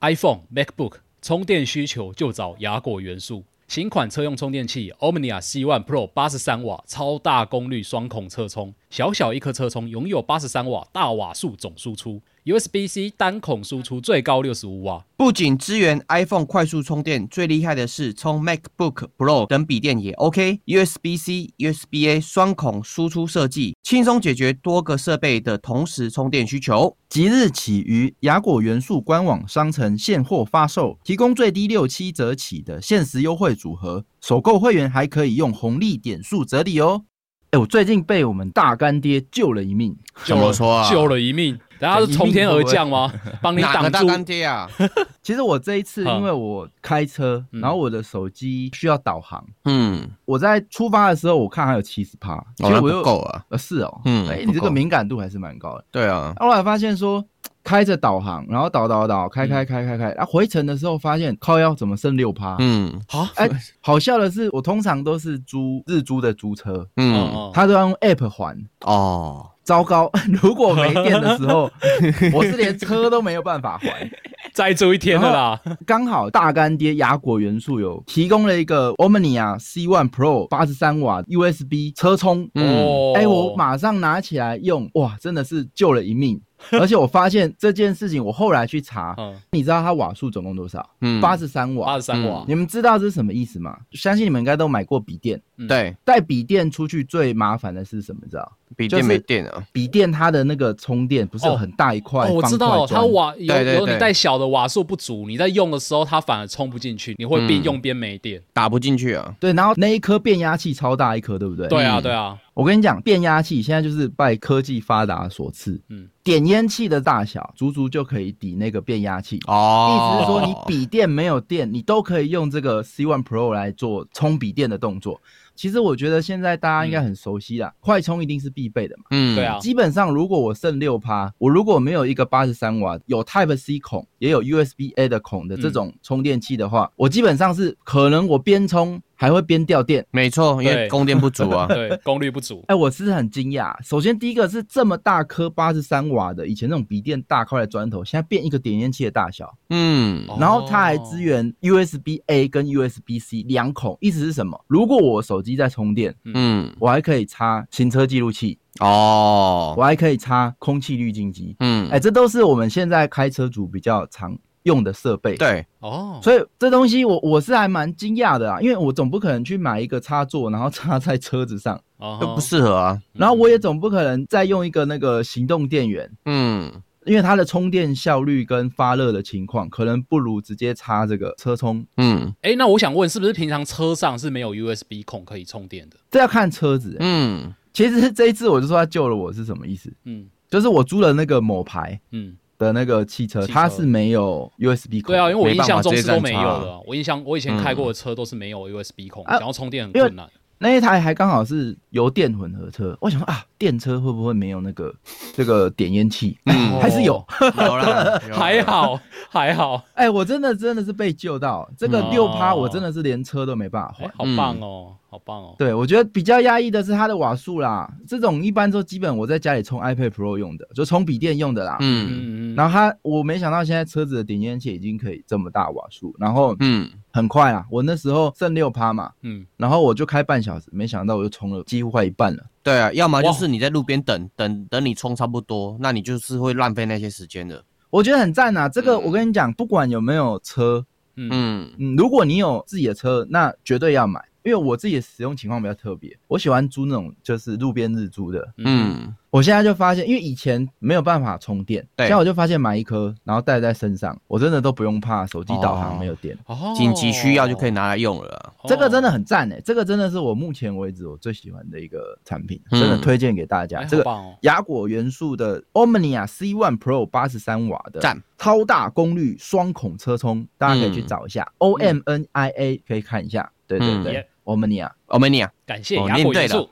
iPhone、MacBook 充电需求就找亚果元素。新款车用充电器 Omnia C1 Pro 八十三瓦超大功率双孔侧充，小小一颗车充拥有八十三瓦大瓦数总输出，USB-C 单孔输出最高六十五瓦。不仅支援 iPhone 快速充电，最厉害的是充 MacBook Pro 等笔电也 OK，USB-C、USB-A 双孔输出设计，轻松解决多个设备的同时充电需求。即日起于雅果元素官网商城现货发售，提供最低六七折起的限时优惠组合，首购会员还可以用红利点数折抵哦。哎，我最近被我们大干爹救了一命，怎么说啊？救了一命。大家是从天而降吗？帮你挡住。大干爹啊！其实我这一次因为我开车，然后我的手机需要导航。嗯，我在出发的时候我看还有七十趴，其实我又够了。呃，是哦，嗯，哎，你这个敏感度还是蛮高的。对啊，后来发现说开着导航，然后导导导开开开开开，然后回程的时候发现靠腰怎么剩六趴？嗯，好，哎，好笑的是我通常都是租日租的租车，嗯，他都要用 App 还。哦。糟糕！如果没电的时候，我是连车都没有办法还，再租一天的啦。刚好大干爹雅果元素有提供了一个 Omnia C1 Pro 八十三瓦 USB 车充，哦，哎，我马上拿起来用，哇，真的是救了一命。而且我发现这件事情，我后来去查，你知道它瓦数总共多少？嗯，八十三瓦。八十三瓦。你们知道这是什么意思吗？相信你们应该都买过笔电。对，带笔电出去最麻烦的是什么？你知道？笔电没电啊。笔电它的那个充电不是有很大一块？我知道，它瓦有有你带小的瓦数不足，你在用的时候它反而充不进去，你会边用边没电，打不进去啊。对，然后那一颗变压器超大一颗，对不对？对啊，对啊。我跟你讲，变压器现在就是拜科技发达所赐。嗯，点烟器的大小足足就可以抵那个变压器。哦，意思是说，你笔电没有电，你都可以用这个 C One Pro 来做充笔电的动作。其实我觉得现在大家应该很熟悉啦，快充一定是必备的嘛。嗯，对啊。基本上如果我剩六趴，我如果没有一个八十三瓦有 Type C 孔，也有 USB A 的孔的这种充电器的话，我基本上是可能我边充还会边掉电。没错，因为供电不足啊，对，功率不足。哎，我是很惊讶。首先第一个是这么大颗八十三瓦的，以前那种笔电大块的砖头，现在变一个点烟器的大小。嗯，然后它还支援 USB A 跟 USB C 两孔，意思是什么？如果我手机在充电，嗯，我还可以插行车记录器哦，我还可以插空气滤净机，嗯，哎，这都是我们现在开车族比较常用的设备。对，哦，所以这东西我我是还蛮惊讶的啊，因为我总不可能去买一个插座，然后 插在车子上，哦，都不适合啊。然后我也总不可能再用一个那个行动电源，嗯。因为它的充电效率跟发热的情况，可能不如直接插这个车充。嗯，哎，那我想问，是不是平常车上是没有 USB 孔可以充电的？这要看车子。嗯，其实这一次我就说他救了我是什么意思？嗯，就是我租了那个某牌，嗯的那个汽车，它是没有 USB 孔。对啊，因为我印象中是都没有的。我印象我以前开过的车都是没有 USB 孔，想要充电很困难。那一台还刚好是油电混合车，我想说啊，电车会不会没有那个这个点烟器？嗯，还是有，有啦，还好还好。哎，我真的真的是被救到，这个六趴我真的是连车都没办法换，好棒哦，好棒哦。对，我觉得比较压抑的是它的瓦数啦，这种一般都基本我在家里充 iPad Pro 用的，就充笔电用的啦。嗯嗯嗯。然后它，我没想到现在车子的点烟器已经可以这么大瓦数，然后嗯。很快啊！我那时候剩六趴嘛，嗯，然后我就开半小时，没想到我就充了几乎快一半了。对啊，要么就是你在路边等等等你充差不多，那你就是会浪费那些时间的。我觉得很赞啊！这个我跟你讲，不管有没有车，嗯嗯，如果你有自己的车，那绝对要买，因为我自己的使用情况比较特别，我喜欢租那种就是路边日租的，嗯。我现在就发现，因为以前没有办法充电，对，现在我就发现买一颗，然后带在身上，我真的都不用怕手机导航没有电，紧急需要就可以拿来用了。这个真的很赞诶，这个真的是我目前为止我最喜欢的一个产品，真的推荐给大家。这个雅果元素的 Omnia C One Pro 八十三瓦的超大功率双孔车充，大家可以去找一下 O M N I A，可以看一下。对对对，Omnia，Omnia，感谢亚果元素。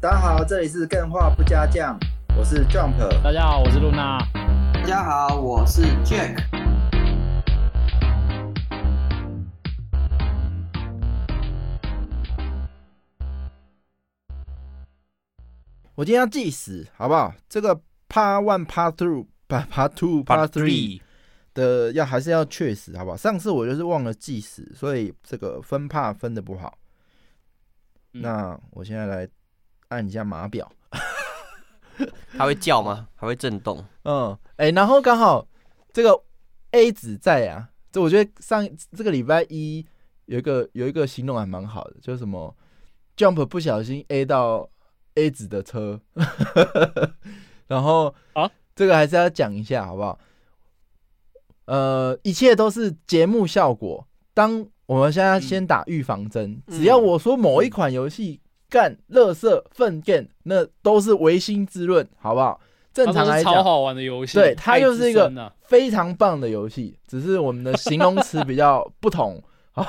大家好，这里是更画不加酱，我是 Jump。大家好，我是露娜。大家好，我是 Jack。我今天要计时，好不好？这个 Part One、Part Two、Part Part Two、Part Three 的要还是要确实，好不好？上次我就是忘了计时，所以这个分 Part 分的不好。嗯、那我现在来按一下码表，它会叫吗？还会震动？嗯，哎、欸，然后刚好这个 A 子在啊，这我觉得上这个礼拜一有一个有一个形容还蛮好的，就是什么 Jump 不小心 A 到 A 子的车，然后啊，这个还是要讲一下好不好？呃，一切都是节目效果。当我们现在先打预防针，嗯、只要我说某一款游戏干乐色粪便，那都是唯心之论，好不好？正常来讲，超好玩的游戏，对，它就是一个非常棒的游戏，只是我们的形容词比较不同 啊。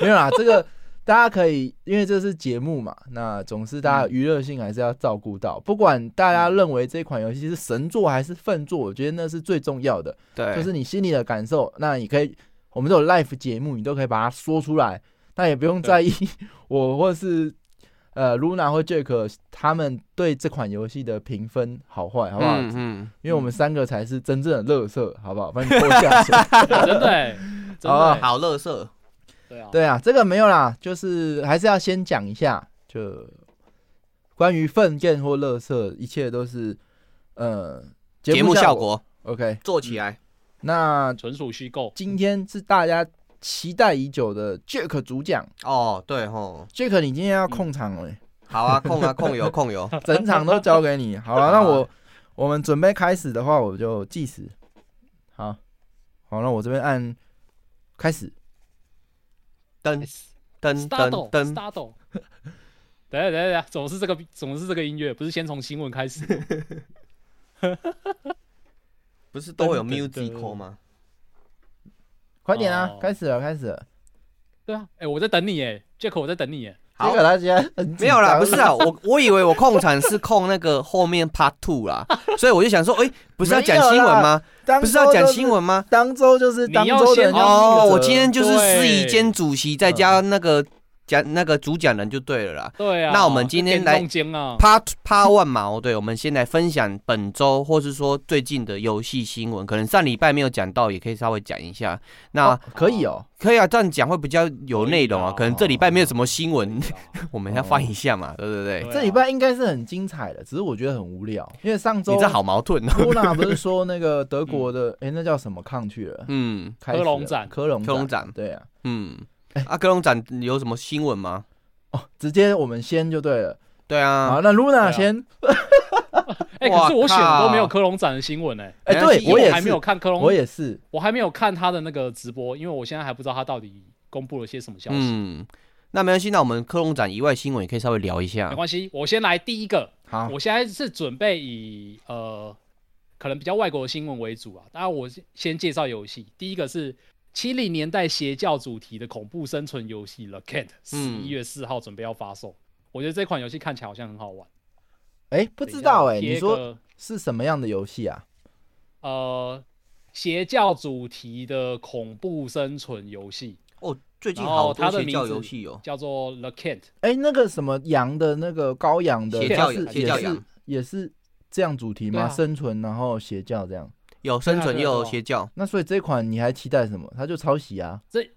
没有啦，这个大家可以，因为这是节目嘛，那总是大家娱乐性还是要照顾到。不管大家认为这款游戏是神作还是粪作，我觉得那是最重要的。对，就是你心里的感受。那你可以，我们这种 live 节目，你都可以把它说出来，那也不用在意 我或是。呃，Luna 或 Jack 他们对这款游戏的评分好坏，好不好？嗯，嗯，因为我们三个才是真正的乐色，好不好？帮你拖下水，真的，真的 好乐色。对啊，对啊，这个没有啦，就是还是要先讲一下，就关于粪便或垃圾，一切都是呃节目效果。OK，做起来，那纯属虚构。今天是大家。期待已久的 Jack 主讲哦，对吼，Jack 你今天要控场了、欸嗯，好啊，控啊，控油，控油，整场都交给你。好了、啊，那我我们准备开始的话，我就计时。好，好，那我这边按开始。噔噔噔噔，等下等下等下，总是这个总是这个音乐，不是先从新闻开始？不是都有 musical 吗？快点啊！开始了，开始了。对啊，哎，我在等你哎，Jack，我在等你哎。好，他今天没有啦，不是啊，我我以为我控场是控那个后面 Part Two 啦，所以我就想说，哎，不是要讲新闻吗？不是要讲新闻吗？当周就是当周的哦，我今天就是司仪兼主席，再加那个。讲那个主讲人就对了啦。对啊。那我们今天来 Part Part One 嘛，哦，对，我们先来分享本周或是说最近的游戏新闻，可能上礼拜没有讲到，也可以稍微讲一下。那可以哦，可以啊，这样讲会比较有内容啊。可能这礼拜没有什么新闻，我们要放一下嘛，对不对？这礼拜应该是很精彩的，只是我觉得很无聊，因为上周你这好矛盾哦。露娜不是说那个德国的，哎，那叫什么抗去了？嗯，科隆展，科隆科隆展，对啊，嗯。阿科隆展有什么新闻吗？哦，直接我们先就对了。对啊，好，那 Luna 先。哎，可是我选的都没有科隆展的新闻呢。哎，对我也还没有看科隆，我也是，我还没有看他的那个直播，因为我现在还不知道他到底公布了些什么消息。嗯，那没关系，那我们科隆展以外新闻也可以稍微聊一下。没关系，我先来第一个。好，我现在是准备以呃，可能比较外国的新闻为主啊。当然，我先介绍游戏，第一个是。七零年代邪教主题的恐怖生存游戏《The Cat》十一月四号准备要发售，嗯，我觉得这款游戏看起来好像很好玩。哎，欸，不知道哎，欸，你说是什么样的游戏啊？呃，邪教主题的恐怖生存游戏哦，最近好多邪教游戏哦，叫做《The Cat》。哎，那个什么羊的那个羔羊的邪教，邪教羊也是这样主题吗？啊，生存然后邪教这样。有生存又有邪教，那所以这款你还期待什么？它就抄袭啊？这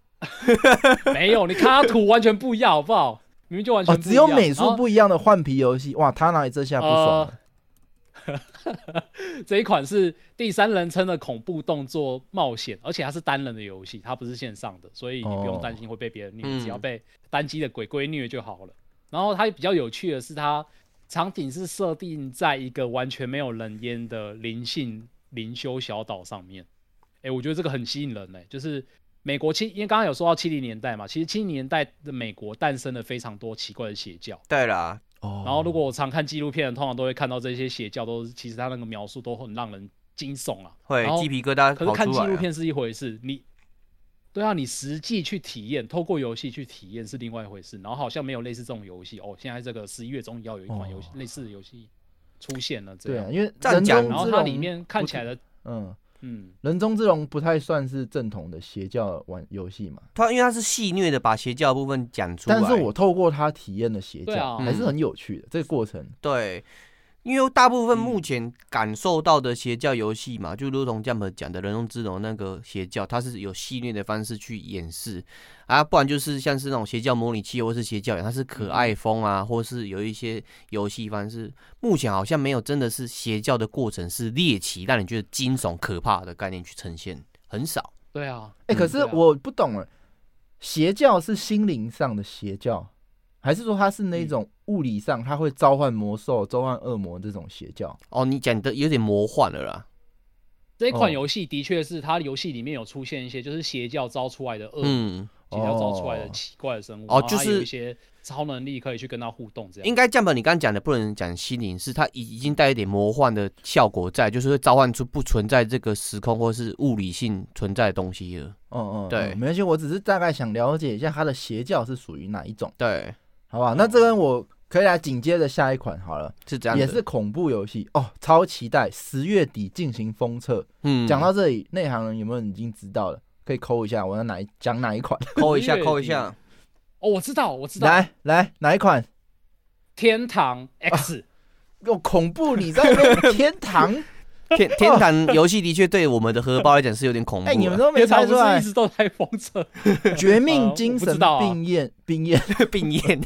没有，你看它图完全不一样，好不好？明明就完全不一样，哦，只有美术不一样的换皮游戏。哇，他哪里这下不爽？呃、这一款是第三人称的恐怖动作冒险，而且它是单人的游戏，它不是线上的，所以你不用担心会被别人虐，哦，只要被单机的鬼鬼虐就好了。然后它比较有趣的是，它场景是设定在一个完全没有人烟的灵性。灵修小岛上面，哎、欸，我觉得这个很吸引人呢、欸。就是美国七，因为刚刚有说到七零年代嘛，其实七零年代的美国诞生了非常多奇怪的邪教。对啦，哦。然后如果我常看纪录片，通常都会看到这些邪教都是，其实他那个描述都很让人惊悚啊，会鸡皮疙瘩。可是看纪录片是一回事，你对啊，你实际去体验，透过游戏去体验是另外一回事。然后好像没有类似这种游戏哦，现在这个十一月终于要有一款游戏、哦、类似的游戏出现了，这样。对啊，因为战甲，然后它里面看起来的。嗯嗯，人中之龙不太算是正统的邪教玩游戏嘛？它因为它是戏谑的，把邪教的部分讲出来。但是我透过它体验的邪教，还是很有趣的、嗯、这个过程。对，因为大部分目前感受到的邪教游戏嘛，嗯、就如同 Jump 讲的人中之龙那个邪教，它是有戏谑的方式去演示。啊，不然就是像是那种邪教模拟器或是邪教，它是可爱风啊，嗯、或是有一些游戏方式，目前好像没有真的是邪教的过程是猎奇，让你觉得惊悚可怕的概念去呈现，很少。对啊，哎、欸，可是我不懂了，邪教是心灵上的邪教，还是说它是那种物理上它会召唤魔兽、召唤恶魔这种邪教？哦，你讲的有点魔幻了啦。这一款游戏的确是它游戏里面有出现一些就是邪教招出来的恶魔，嗯、邪教招出来的奇怪的生物，哦，就是有一些。超能力可以去跟他互动，这样应该这样吧？你刚刚讲的不能讲心灵，是它已已经带一点魔幻的效果在，就是会召唤出不存在这个时空或是物理性存在的东西了。嗯嗯，对，没关系，我只是大概想了解一下它的邪教是属于哪一种。对，好吧，那这边我可以来紧接着下一款好了，是这样，也是恐怖游戏哦，超期待，十月底进行封测。嗯，讲到这里，内行人有没有已经知道了？可以抠一下，我要哪一讲哪一款？抠一下，抠一下。哦，我知道，我知道。来来，哪一款？天堂 X，有、啊、恐怖，你在那天堂？天天堂游戏的确对我们的荷包来讲是有点恐怖。哎、欸，你们都没猜出来，一直都在封测。绝命精神 病院，病院，病院，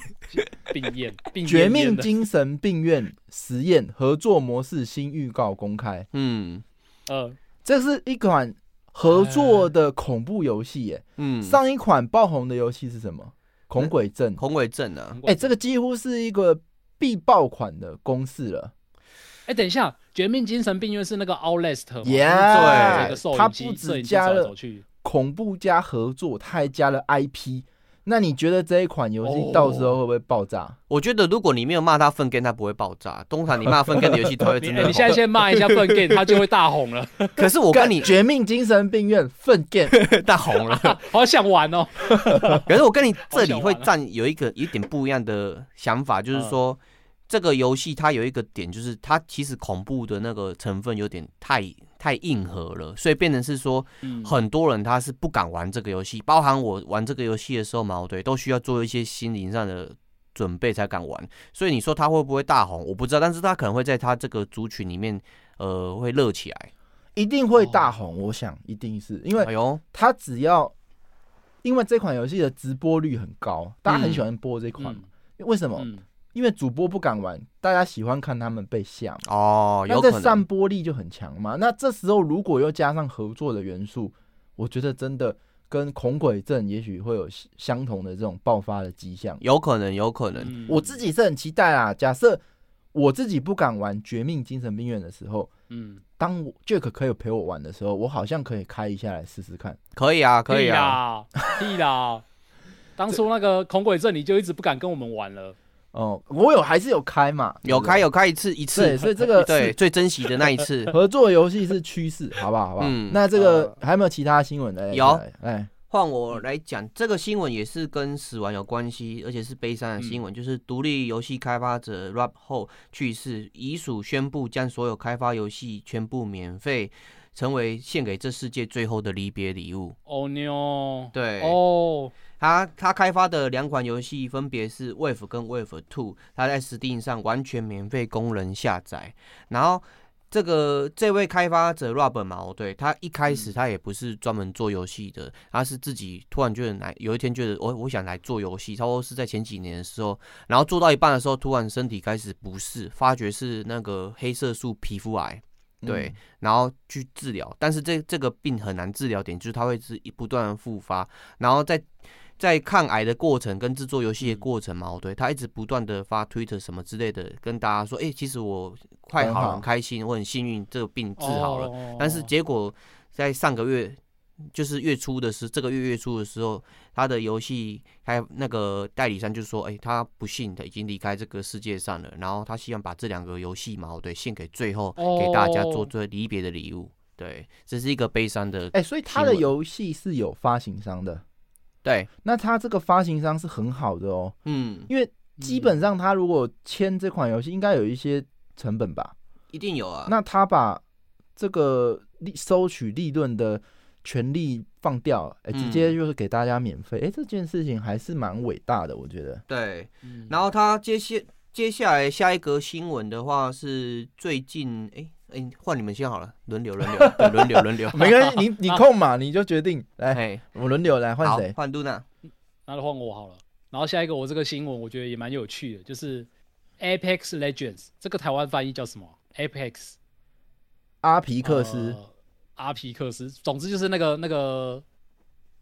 病院，绝命精神病院实验合作模式新预告公开。嗯，呃，这是一款合作的恐怖游戏耶。嗯，上一款爆红的游戏是什么？恐鬼镇，恐鬼镇啊！哎、欸，这个几乎是一个必爆款的公式了。哎、欸，等一下，《绝命精神病院》是那个 Outlast 吗？Yeah, 对，它不止加了恐怖加合作，它还加了 IP。那你觉得这一款游戏到时候会不会爆炸？Oh. 我觉得如果你没有骂他粪 game，他不会爆炸。通常你骂粪 game 的游戏，他会真的、欸。你现在先骂一下粪 game，他就会大红了。可是我跟你绝命精神病院粪 game 大红了，好想玩哦。可是我跟你这里会占有一个有一点不一样的想法，就是说这个游戏它有一个点，就是它其实恐怖的那个成分有点太。太硬核了，所以变成是说，很多人他是不敢玩这个游戏，包含我玩这个游戏的时候嘛，对，都需要做一些心灵上的准备才敢玩。所以你说他会不会大红，我不知道，但是他可能会在他这个族群里面，呃，会热起来，一定会大红。我想一定是因为，哎呦，他只要因为这款游戏的直播率很高，大家很喜欢播这款，为什么？嗯因为主播不敢玩，大家喜欢看他们被吓哦，那这散播力就很强嘛。那这时候如果又加上合作的元素，我觉得真的跟恐鬼症也许会有相同的这种爆发的迹象。有可能，有可能。嗯、我自己是很期待啊。假设我自己不敢玩《绝命精神病院》的时候，嗯，当我 Jack 可以陪我玩的时候，我好像可以开一下来试试看。可以啊，可以啊，可以啦。当初那个恐鬼症，你就一直不敢跟我们玩了。哦，我有还是有开嘛？有开有开一次一次，所以这个对最珍惜的那一次 合作游戏是趋势，好不好？好不好？嗯，那这个还有没有其他新闻的？有，哎，换我来讲，这个新闻也是跟死亡有关系，而且是悲伤的新闻，就是独立游戏开发者 Rob Howe 去世，遗属宣布将所有开发游戏全部免费，成为献给这世界最后的离别礼物。哦妞，对哦。他他开发的两款游戏分别是 Wave 跟 Wave Two，他在 Steam 上完全免费供人下载。然后这个这位开发者 Rob 嘛，对，他一开始他也不是专门做游戏的，他是自己突然觉得来有一天觉得我我想来做游戏，差不多是在前几年的时候，然后做到一半的时候，突然身体开始不适，发觉是那个黑色素皮肤癌，对，然后去治疗，但是这这个病很难治疗，点就是它会是一不断的复发，然后在。在抗癌的过程跟制作游戏的过程嘛，嗯、对，他一直不断的发推特什么之类的，跟大家说，哎、欸，其实我快好了，很开心，我很幸运，这个病治好了。哦、但是结果在上个月，就是月初的时，这个月月初的时候，他的游戏还那个代理商就说，哎、欸，他不幸的已经离开这个世界上了，然后他希望把这两个游戏嘛，对，献给最后给大家做最离别的礼物。对，这是一个悲伤的。哎、欸，所以他的游戏是有发行商的。对，那他这个发行商是很好的哦，嗯，因为基本上他如果签这款游戏，应该有一些成本吧？一定有啊。那他把这个利收取利润的权利放掉，哎，直接就是给大家免费，哎，这件事情还是蛮伟大的，我觉得。对，然后他接下接下来下一个新闻的话是最近，哎、欸、哎，换、欸、你们先好了，轮流 轮流，轮流轮流，没关系，你你空嘛，你就决定来，我轮流来换谁？换露娜，那就换我好了。然后下一个我这个新闻我觉得也蛮有趣的，就是 Apex Legends 这个台湾翻译叫什么？Apex？阿皮克斯、呃，阿皮克斯，总之就是那个那个。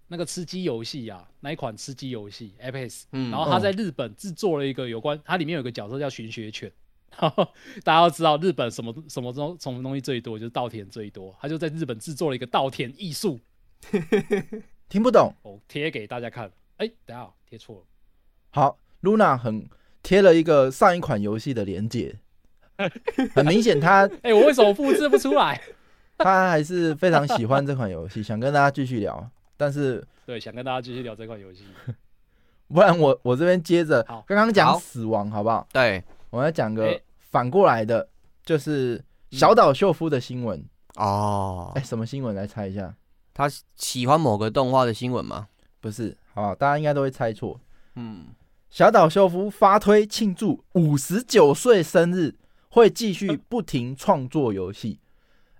那个吃鸡游戏啊，那一款吃鸡游戏 Apex，嗯，然后他在日本制作了一个有关，它里面有个角色叫寻血犬，大家要知道日本什么什么东什么东西最多，就是稻田最多，他就在日本制作了一个稻田艺术，听不懂，我贴给大家看，哎，等下贴错了，好，Luna 很贴了一个上一款游戏的连接，很明显他，哎，我为什么复制不出来？他还是非常喜欢这款游戏，想跟大家继续聊。但是，对，想跟大家继续聊这款游戏，不然我我这边接着刚刚讲死亡，好不好？对，我要讲个反过来的，就是小岛秀夫的新闻哦。哎，什么新闻？来猜一下，他喜欢某个动画的新闻吗？不是，好？大家应该都会猜错。嗯，小岛秀夫发推庆祝五十九岁生日，会继续不停创作游戏。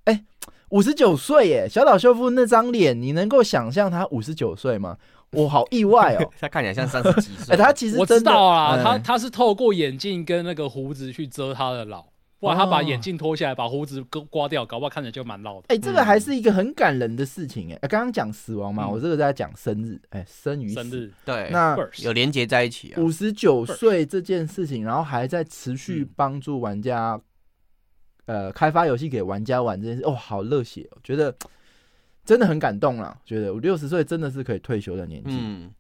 哎。五十九岁耶，小岛秀夫那张脸，你能够想象他五十九岁吗？我好意外哦，他看起来像三十几岁。哎，他其实我知道啊，他他是透过眼镜跟那个胡子去遮他的老，不然他把眼镜脱下来，把胡子割刮掉，搞不好看起来就蛮老的。哎，这个还是一个很感人的事情哎。刚刚讲死亡嘛，我这个在讲生日，哎，生与生日，对，那有连接在一起啊。五十九岁这件事情，然后还在持续帮助玩家。呃，开发游戏给玩家玩这件事，哦，好热血哦，觉得真的很感动啦。觉得我六十岁真的是可以退休的年纪。嗯，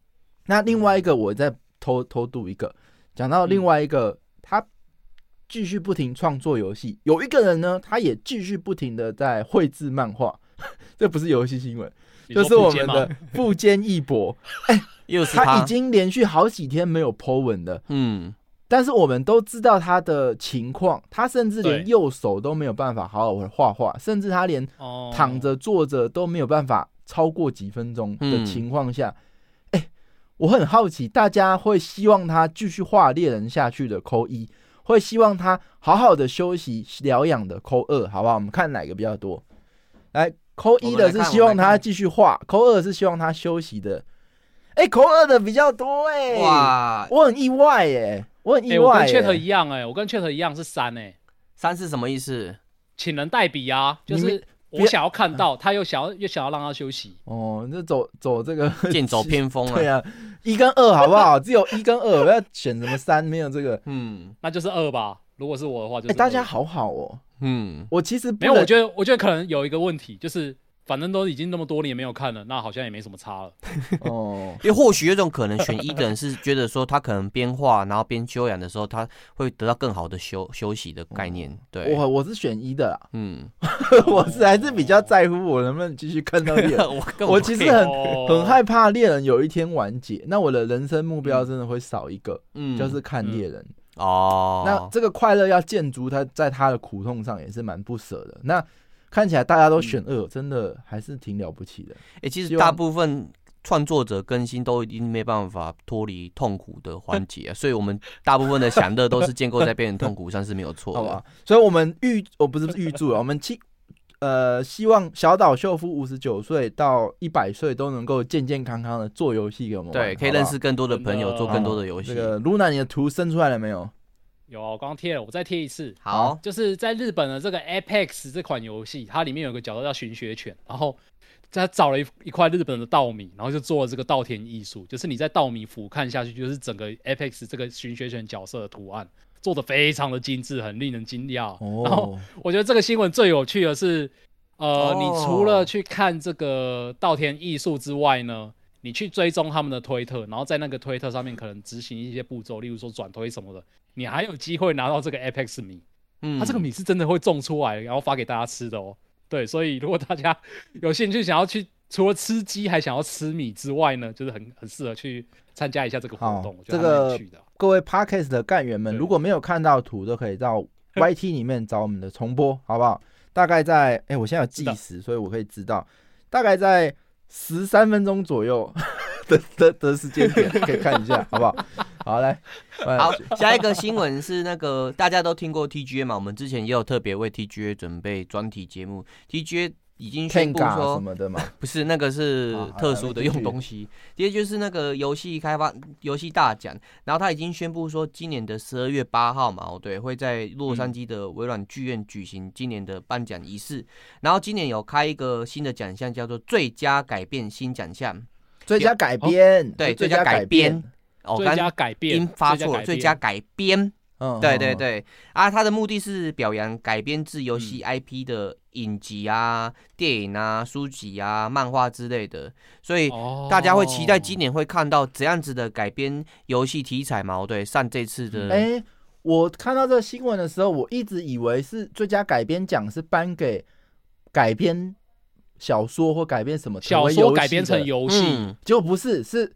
那另外一个，我再偷偷渡一个，讲到另外一个，嗯、他继续不停创作游戏。有一个人呢，他也继续不停的在绘制漫画。这不是游戏新闻，就是我们的富坚义博。哎，又是他，他已经连续好几天没有 po 文了。嗯。但是我们都知道他的情况，他甚至连右手都没有办法好好的画画，甚至他连躺着坐着都没有办法超过几分钟的情况下，哎，我很好奇，大家会希望他继续画猎人下去的扣一，会希望他好好的休息疗养的扣二，好不好？我们看哪个比较多？来，扣一的是希望他继续画，扣二是希望他休息的。哎，扣二的比较多哎，哇，我很意外哎。我很意外、欸，我跟 Chat 一样哎、欸，我跟 Chat 一样是三哎、欸，三是什么意思？请人代笔啊，就是我想要看到，他又想要又想要让他休息。哦，那走走这个 剑走偏锋了。对啊，一跟二好不好？只有一跟二，我要选什么三？没有这个，嗯，那就是二吧。如果是我的话就，就、欸、大家好好哦。嗯，我其实没有，我觉得我觉得可能有一个问题就是。反正都已经那么多年没有看了，那好像也没什么差了。哦，因为或许有种可能，选一的人是觉得说他可能边画然后边休养的时候，他会得到更好的休休息的概念。对，我我是选一的啦。嗯，我是还是比较在乎我能不能继续看到猎人。我我其实很很害怕猎人有一天完结，那我的人生目标真的会少一个，嗯，就是看猎人。哦，那这个快乐要建筑他在他的苦痛上也是蛮不舍的。那。看起来大家都选二，嗯，真的还是挺了不起的。哎，欸，其实大部分创作者更新都已经没办法脱离痛苦的环节，啊，所以我们大部分的享乐都是建构在别人痛苦上是没有错的。好吧，所以我们预，我不是预祝了，我们期呃希望小岛秀夫五十九岁到一百岁都能够健健康康的做游戏给我们玩，对，可以认识更多的朋友，做更多的游戏。这个 Luna，你的图生出来了没有？有，我刚刚贴了，我再贴一次。好，就是在日本的这个 Apex 这款游戏，它里面有个角色叫寻血犬，然后他找了一一块日本的稻米，然后就做了这个稻田艺术，就是你在稻米俯瞰下去，就是整个 Apex 这个寻血犬角色的图案做的非常的精致，很令人惊讶。哦。然后我觉得这个新闻最有趣的是，呃，哦、你除了去看这个稻田艺术之外呢，你去追踪他们的推特，然后在那个推特上面可能执行一些步骤，例如说转推什么的。你还有机会拿到这个 Apex 米，嗯，它这个米是真的会种出来，然后发给大家吃的哦。对，所以如果大家 有兴趣想要去，除了吃鸡还想要吃米之外呢，就是很很适合去参加一下这个活动。这个各位 Podcast 的干员们，如果没有看到图，都可以到 YT 里面找我们的重播，好不好？大概在哎、欸，我现在有计时，所以我可以知道，大概在十三分钟左右的 的的时间点 可以看一下，好不好？好来，好，下一个新闻是那个大家都听过 TGA 嘛？我们之前也有特别为 TGA 准备专题节目，TGA。已经宣布说什么的嘛？不是那个是特殊的用东西，其实就是那个游戏开发游戏大奖。然后他已经宣布说，今年的十二月八号嘛，哦对，会在洛杉矶的微软剧院举行今年的颁奖仪式。然后今年有开一个新的奖项，叫做最佳改变新奖项。最佳改编，对，最佳改编，哦，最佳改编，音发错了，最佳改编。嗯，对对对，啊，他的目的是表扬改编自游戏 IP 的影集啊、电影啊、书籍啊、漫画之类的，所以大家会期待今年会看到怎样子的改编游戏题材嘛？对，上这次的。哎、欸，我看到这个新闻的时候，我一直以为是最佳改编奖是颁给改编小说或改编什么小说改编成游戏，嗯、结果不是，是。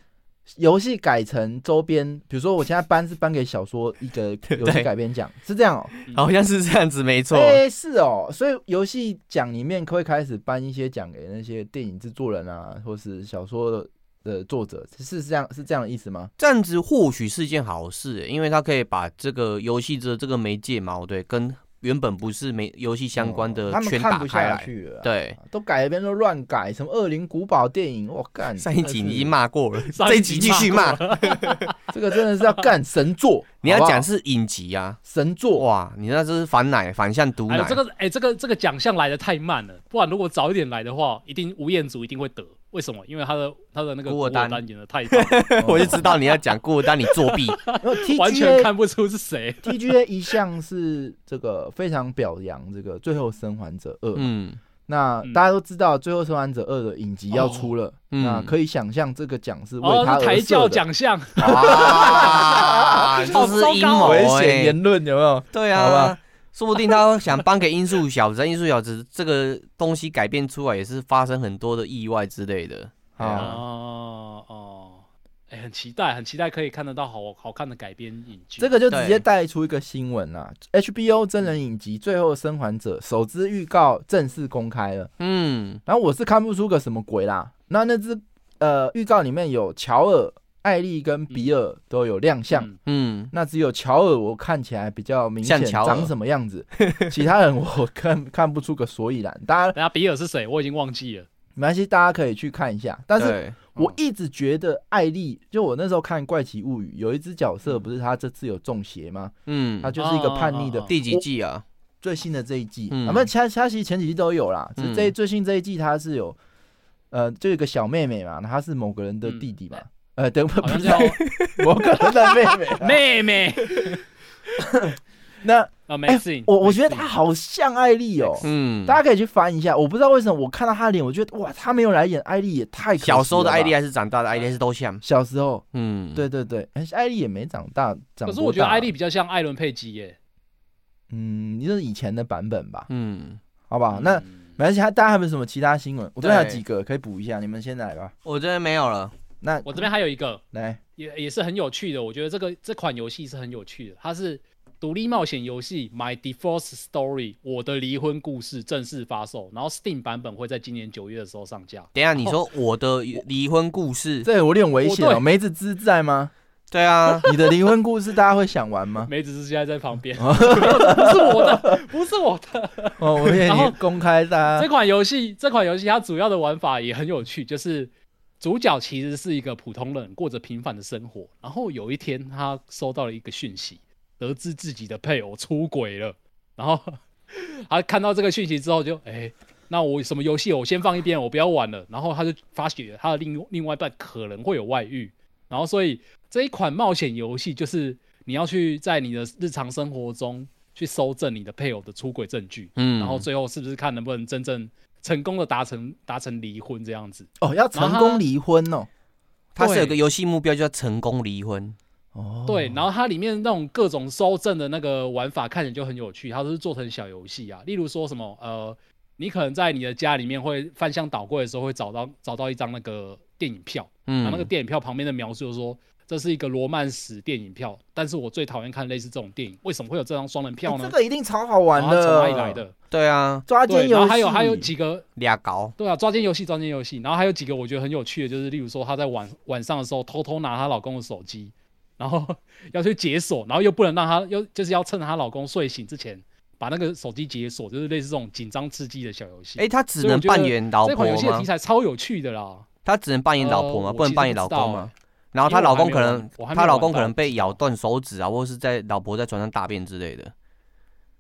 游戏改成周边，比如说我现在颁是颁给小说一个 游戏改编奖，是这样哦、喔，好像是这样子，没错。哎、欸，是哦、喔，所以游戏奖里面会开始颁一些奖给那些电影制作人啊，或是小说的的作者，是这样是这样的意思吗？这样子或许是一件好事，因为他可以把这个游戏的这个媒介嘛，对，跟。原本不是没游戏相关的，全打开来，对，都改编都乱改，什么《恶灵古堡》电影，我干，上一集你已经骂过了，这一集继续骂，这个真的是要干神作，你要讲是影集啊，神作。哇，你那这是反奶，反向毒奶，这个哎，这个这个奖项来的太慢了，不然如果早一点来的话，一定吴彦祖一定会得。为什么？因为他的他的那个古尔丹演的太棒，我就知道你要讲古尔丹，你作弊，完全看不出是谁。TGA 一向是这个非常表扬这个《最后生还者二》。嗯，那大家都知道《最后生还者二》的影集要出了，那可以想象这个奖是为他而设的。抬轿奖项啊，这是阴谋，危险言论有没有？对啊。说不定他想颁给音速小子，音速小子这个东西改编出来也是发生很多的意外之类的。哦哦，哎，很期待，很期待可以看得到好好看的改编影剧。这个就直接带出一个新闻啦，HBO 真人影集《最后生还者》首支预告正式公开了。嗯，然后我是看不出个什么鬼啦。那那只呃预告里面有乔尔。艾莉跟比尔都有亮相，嗯，那只有乔尔我看起来比较明显长什么样子，其他人我看看不出个所以然。大家，等下比尔是谁？我已经忘记了，没关系，大家可以去看一下。但是我一直觉得艾莉，就我那时候看《怪奇物语》，有一只角色不是他这次有中邪吗？嗯，他就是一个叛逆的。第几季啊？最新的这一季，啊，不，其他其他其实前几季都有啦。只是这最新这一季他是有，呃，就有一个小妹妹嘛，她是某个人的弟弟嘛。呃，等会不是某个人的妹妹，妹妹。那啊，没事。我我觉得她好像艾丽哦，嗯，大家可以去翻一下。我不知道为什么我看到她的脸，我觉得哇，她没有来演艾丽也太可惜了。小时候的艾丽还是长大的艾丽还是都像？小时候，嗯，对对对，艾丽也没长大，长。可是我觉得艾丽比较像艾伦佩吉耶。嗯，你是以前的版本吧？嗯，好不好？那没关系，大家还有没有什么其他新闻？我这边还有几个可以补一下，你们先来吧。我这边没有了。那我这边还有一个，来也也是很有趣的，我觉得这个这款游戏是很有趣的，它是独立冒险游戏《My Divorce Story》我的离婚故事正式发售，然后 Steam 版本会在今年九月的时候上架。等一下，你说我的离婚故事，这有点危险哦。梅子之在吗？对啊，你的离婚故事大家会想玩吗？梅子之现在在旁边，不是我的，不是我的。哦，我然后公开的这款游戏，这款游戏它主要的玩法也很有趣，就是。主角其实是一个普通人，过着平凡的生活。然后有一天，他收到了一个讯息，得知自己的配偶出轨了。然后 他看到这个讯息之后就，就哎，那我什么游戏我先放一边，我不要玩了。然后他就发觉他的另另外一半可能会有外遇。然后所以这一款冒险游戏就是你要去在你的日常生活中去搜证你的配偶的出轨证据。嗯，然后最后是不是看能不能真正。成功的达成达成离婚这样子哦，要成功离婚哦，它是有个游戏目标叫成功离婚哦。对，然后它里面那种各种搜证的那个玩法看起来就很有趣，它都是做成小游戏啊。例如说什么呃，你可能在你的家里面会翻箱倒柜的时候会找到找到一张那个电影票，嗯，然后那个电影票旁边的描述就是说。这是一个罗曼史电影票，但是我最讨厌看类似这种电影。为什么会有这张双人票呢？欸、这个一定超好玩的，从哪里来的？对啊，抓奸游戏，还有还有几个俩搞，对啊，抓奸游戏，抓奸游戏，然后还有几个我觉得很有趣的，就是例如说她在晚晚上的时候偷偷拿她老公的手机，然后 要去解锁，然后又不能让她，又就是要趁她老公睡醒之前把那个手机解锁，就是类似这种紧张刺激的小游戏。哎，她只能扮演老婆吗？这款游戏的题材超有趣的啦。她只能扮演老婆吗？不能扮演老公吗？然后她老公可能，她老公可能被咬断手指啊，或者是在老婆在床上大便之类的。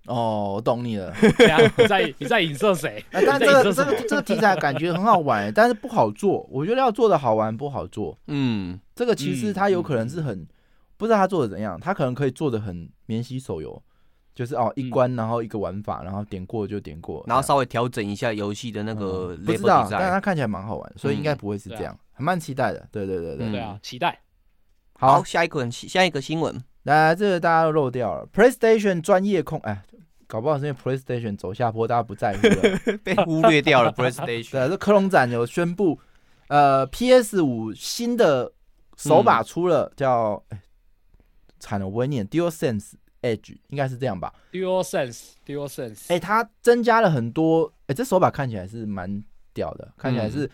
哦，我懂你了。你在你在影射谁？哎，但这个这个这个题材感觉很好玩，但是不好做。我觉得要做的好玩不好做。嗯，这个其实他有可能是很不知道他做的怎样，他可能可以做的很免洗手游，就是哦一关然后一个玩法，然后点过就点过，然后稍微调整一下游戏的那个。不知道，但是它看起来蛮好玩，所以应该不会是这样，还蛮期待的。对对对对。对啊，期待。好，下一个下一个新闻，来，这个大家都漏掉了，PlayStation 专业控哎。搞不好是因为 PlayStation 走下坡，大家不在乎了，被忽略掉了。PlayStation 对，这科隆展有宣布，呃，PS 五新的手把出了，叫哎，惨了，我不会念，DualSense Edge 应该是这样吧？DualSense，DualSense，哎，它增加了很多，哎，这手把看起来是蛮屌的，看起来是，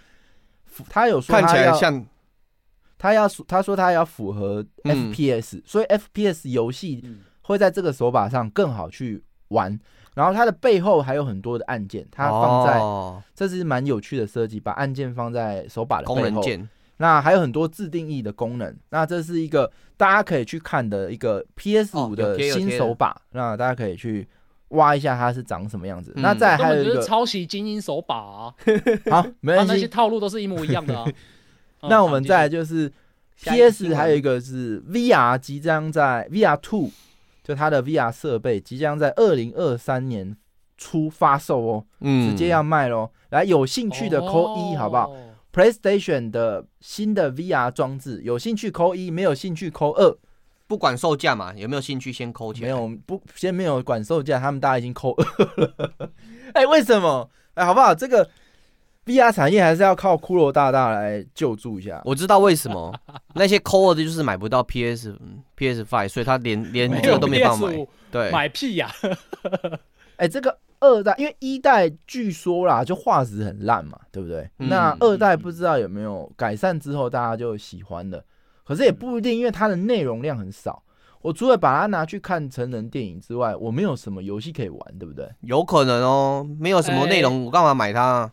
他有说他要看起来像，他要他说他要符合 FPS，所以 FPS 游戏会在这个手把上更好去。玩，然后它的背后还有很多的按键，它放在，哦、这是蛮有趣的设计，把按键放在手把的背后。功能键。那还有很多自定义的功能。那这是一个大家可以去看的一个 PS 五的新手把，哦、那大家可以去挖一下它是长什么样子。嗯、那再还有一个抄袭精英手把啊，好，没关系，啊、那些套路都是一模一样的啊。那我们再来就是 PS 还有一个是 VR 即将在 VR Two。就它的 VR 设备即将在二零二三年初发售哦，嗯，直接要卖喽。来，有兴趣的扣一，好不好？PlayStation 的新的 VR 装置，有兴趣扣一，没有兴趣扣二，不管售价嘛，有没有兴趣先扣钱？没有，不，先没有管售价，他们大家已经扣二了。哎，为什么？哎，好不好？这个。VR 产业还是要靠骷髅大大来救助一下。我知道为什么 那些扣二的就是买不到 PS PS Five，所以他连连这个都没办法买。对，买屁呀！哎，这个二代因为一代据说啦，就画质很烂嘛，对不对？嗯、那二代不知道有没有改善之后，大家就喜欢了。可是也不一定，因为它的内容量很少。我除了把它拿去看成人电影之外，我没有什么游戏可以玩，对不对？有可能哦，没有什么内容，我干嘛买它？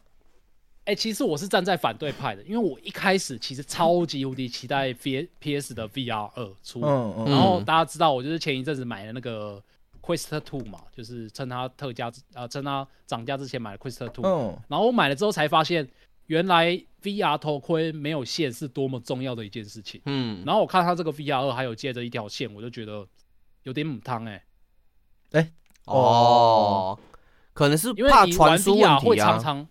哎、欸，其实我是站在反对派的，因为我一开始其实超级无敌期待 V P S 的 V R 二出，嗯嗯、然后大家知道我就是前一阵子买了那个 Quest Two 嘛，就是趁它特价，呃，趁它涨价之前买了 Quest Two，嗯，然后我买了之后才发现，原来 V R 头盔没有线是多么重要的一件事情，嗯，然后我看他这个 V R 二还有接着一条线，我就觉得有点母汤哎，哎，哦，可能是怕传输会常常。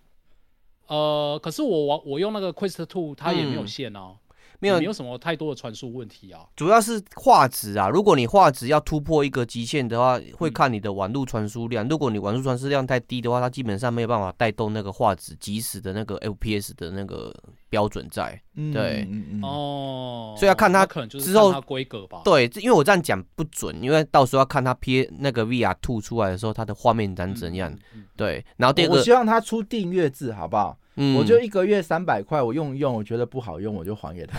呃，可是我我我用那个 Quest Two，它也没有线啊。嗯没有没有什么太多的传输问题啊，主要是画质啊。如果你画质要突破一个极限的话，会看你的网络传输量。如果你网络传输量太低的话，它基本上没有办法带动那个画质即时的那个 FPS 的那个标准在。对，哦，所以要看它可能就是之后规格吧。对，因为我这样讲不准，因为到时候要看它 P 那个 VR Two 出来的时候，它的画面长怎样。对，然后第二个，我希望它出订阅制，好不好？嗯，我就一个月三百块，我用一用，我觉得不好用，我就还给他，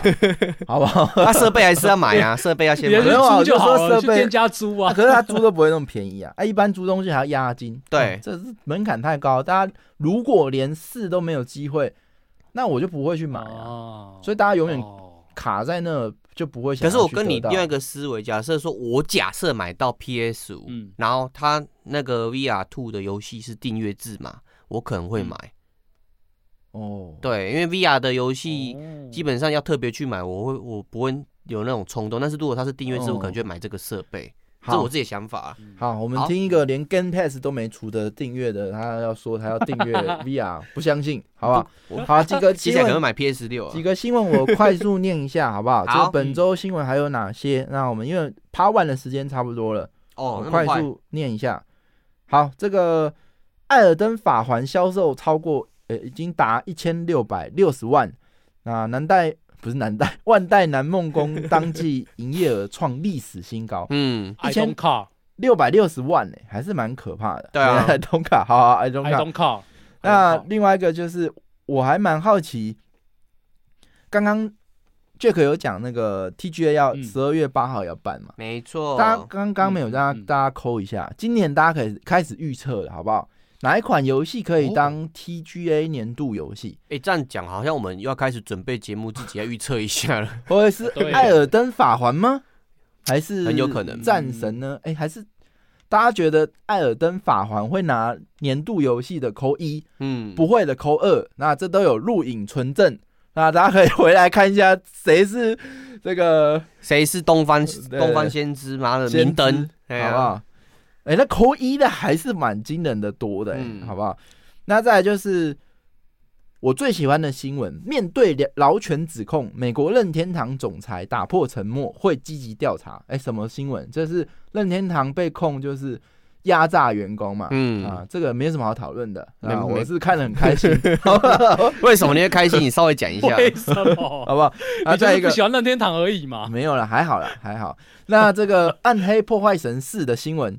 好不好？那设备还是要买啊，设备要先买。没有啊，我就说设备店家租啊，可是他租都不会那么便宜啊，啊，一般租东西还要押金，对，这是门槛太高。大家如果连试都没有机会，那我就不会去买啊。所以大家永远卡在那，就不会想。可是我跟你另外一个思维，假设说我假设买到 PS 五，然后他那个 VR Two 的游戏是订阅制嘛，我可能会买。哦，对，因为 VR 的游戏基本上要特别去买，我会我不会有那种冲动。但是如果它是订阅制，我可能就会买这个设备，这是我自己的想法。啊好，我们听一个连 Game Pass 都没出的订阅的，他要说他要订阅 VR，不相信，好不好？好，几个 新闻，可能买 PS 六。几个新闻我快速念一下，好不好？就本周新闻还有哪些？那我们因为 Part One 的时间差不多了，哦，快速念一下。好，这个《艾尔登法环》销售超过。呃已经达一千六百六十万，那南代不是南代，万代南梦宫 当季营业额创历史新高，嗯，一千六百六十万呢，还是蛮可怕的。对啊，爱东卡，好好，爱东卡，爱东卡。那另外一个就是，我还蛮好奇，刚刚 Jack 有讲那个 TGA 要十二月八号要办嘛？没错。大家刚刚没有让大家抠一下，今年大家可以开始预测了，好不好？哪一款游戏可以当 TGA 年度游戏？哎、哦欸，这样讲好像我们又要开始准备节目，自己要预测一下了。会不会是《艾尔登法环》吗？还是很有可能战神呢？哎、欸，还是大家觉得《艾尔登法环》会拿年度游戏的扣一？嗯，不会的扣二。那这都有录影存证，那大家可以回来看一下谁是这个谁是东方东方先知妈的明灯，好不好？哎、欸，那扣一的还是蛮惊人的多的、欸嗯，好不好？那再来就是我最喜欢的新闻：面对劳权指控，美国任天堂总裁打破沉默，会积极调查。哎、欸，什么新闻？这是任天堂被控就是压榨员工嘛？嗯啊，这个没什么好讨论的。啊，我是看得很开心。为什么你会开心？你稍微讲一下。为什么？好不好？啊，再一个不喜欢任天堂而已嘛？没有了，还好了，还好。那这个《暗黑破坏神四》的新闻。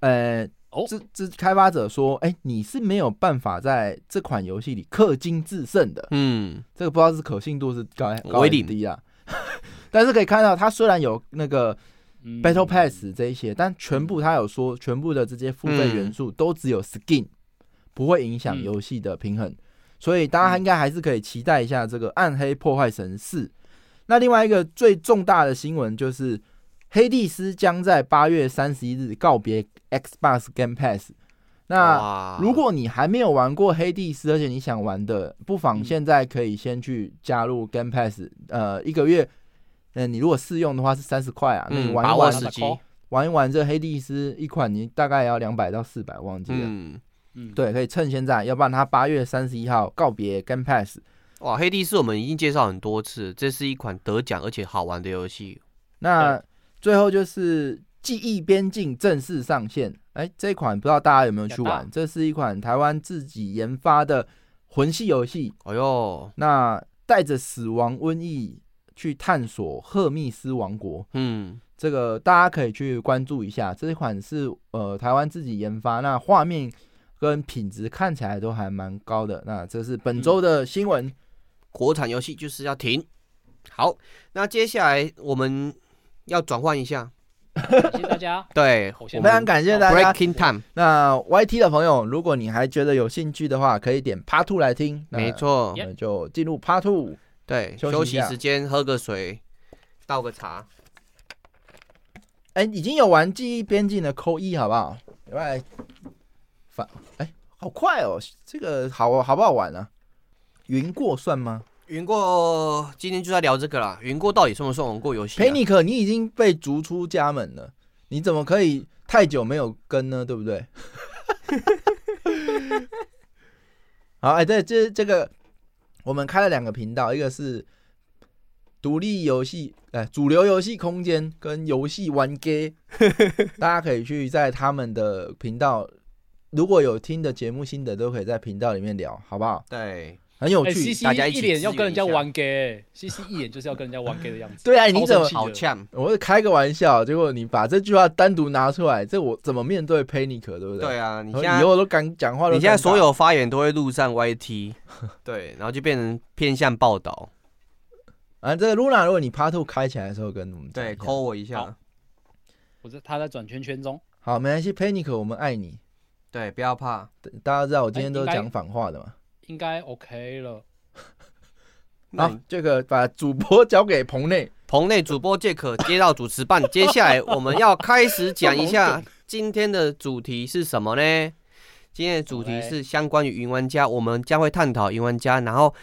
呃，哦，这这开发者说，哎、欸，你是没有办法在这款游戏里氪金制胜的。嗯，这个不知道是可信度是高高还是低啊。但是可以看到，它虽然有那个 Battle Pass 这一些，嗯、但全部它有说，全部的这些付费元素都只有 Skin，、嗯、不会影响游戏的平衡。所以大家应该还是可以期待一下这个《暗黑破坏神四》。那另外一个最重大的新闻就是。黑帝斯将在八月三十一日告别 Xbox Game Pass。那如果你还没有玩过黑帝斯，而且你想玩的，不妨现在可以先去加入 Game Pass。呃，一个月，嗯，你如果试用的话是三十块啊。那你玩一玩，玩一玩这黑帝斯一款，你大概要两百到四百，忘记了。嗯嗯，对，可以趁现在，要不然他八月三十一号告别 Game Pass。哇，黑帝斯我们已经介绍很多次，这是一款得奖而且好玩的游戏。那最后就是记忆边境正式上线，哎、欸，这款不知道大家有没有去玩？这是一款台湾自己研发的魂系游戏。哎呦，那带着死亡瘟疫去探索赫密斯王国，嗯，这个大家可以去关注一下。这一款是呃台湾自己研发，那画面跟品质看起来都还蛮高的。那这是本周的新闻、嗯，国产游戏就是要停。好，那接下来我们。要转换一下，谢谢大家。对，非常感谢大家。Breaking time。那 YT 的朋友，如果你还觉得有兴趣的话，可以点 Part Two 来听。没错，我们就进入 Part Two。对，休息时间喝个水，倒个茶。哎、欸，已经有玩记忆边境的扣一，好不好？另外，反哎，好快哦，这个好好不好玩啊？云过算吗？云过今天就在聊这个啦。云过到底算不算玩过游戏？佩尼克，你已经被逐出家门了，你怎么可以太久没有跟呢？对不对？好，哎、欸，对，这这个我们开了两个频道，一个是独立游戏，哎，主流游戏空间跟游戏玩家，大家可以去在他们的频道，如果有听的节目心得，都可以在频道里面聊，好不好？对。很有趣，大家一脸要跟人家玩 gay，西西一脸就是要跟人家玩 gay 的样子。对啊，你怎么好呛？我是开个玩笑，结果你把这句话单独拿出来，这我怎么面对 Panic，对不对？对啊，你现在以后都敢讲话，你现在所有发言都会录上 YT，对，然后就变成偏向报道。啊，这个 Luna，如果你 Part Two 开起来的时候跟我们对 call 我一下，我在他在转圈圈中。好，没关系，Panic，我们爱你。对，不要怕，大家知道我今天都是讲反话的嘛？应该 OK 了。好，这个把主播交给棚内，棚内主播杰克接到主持棒。接下来我们要开始讲一下 今天的主题是什么呢？今天的主题是相关于云玩家，我们将会探讨云玩家，然后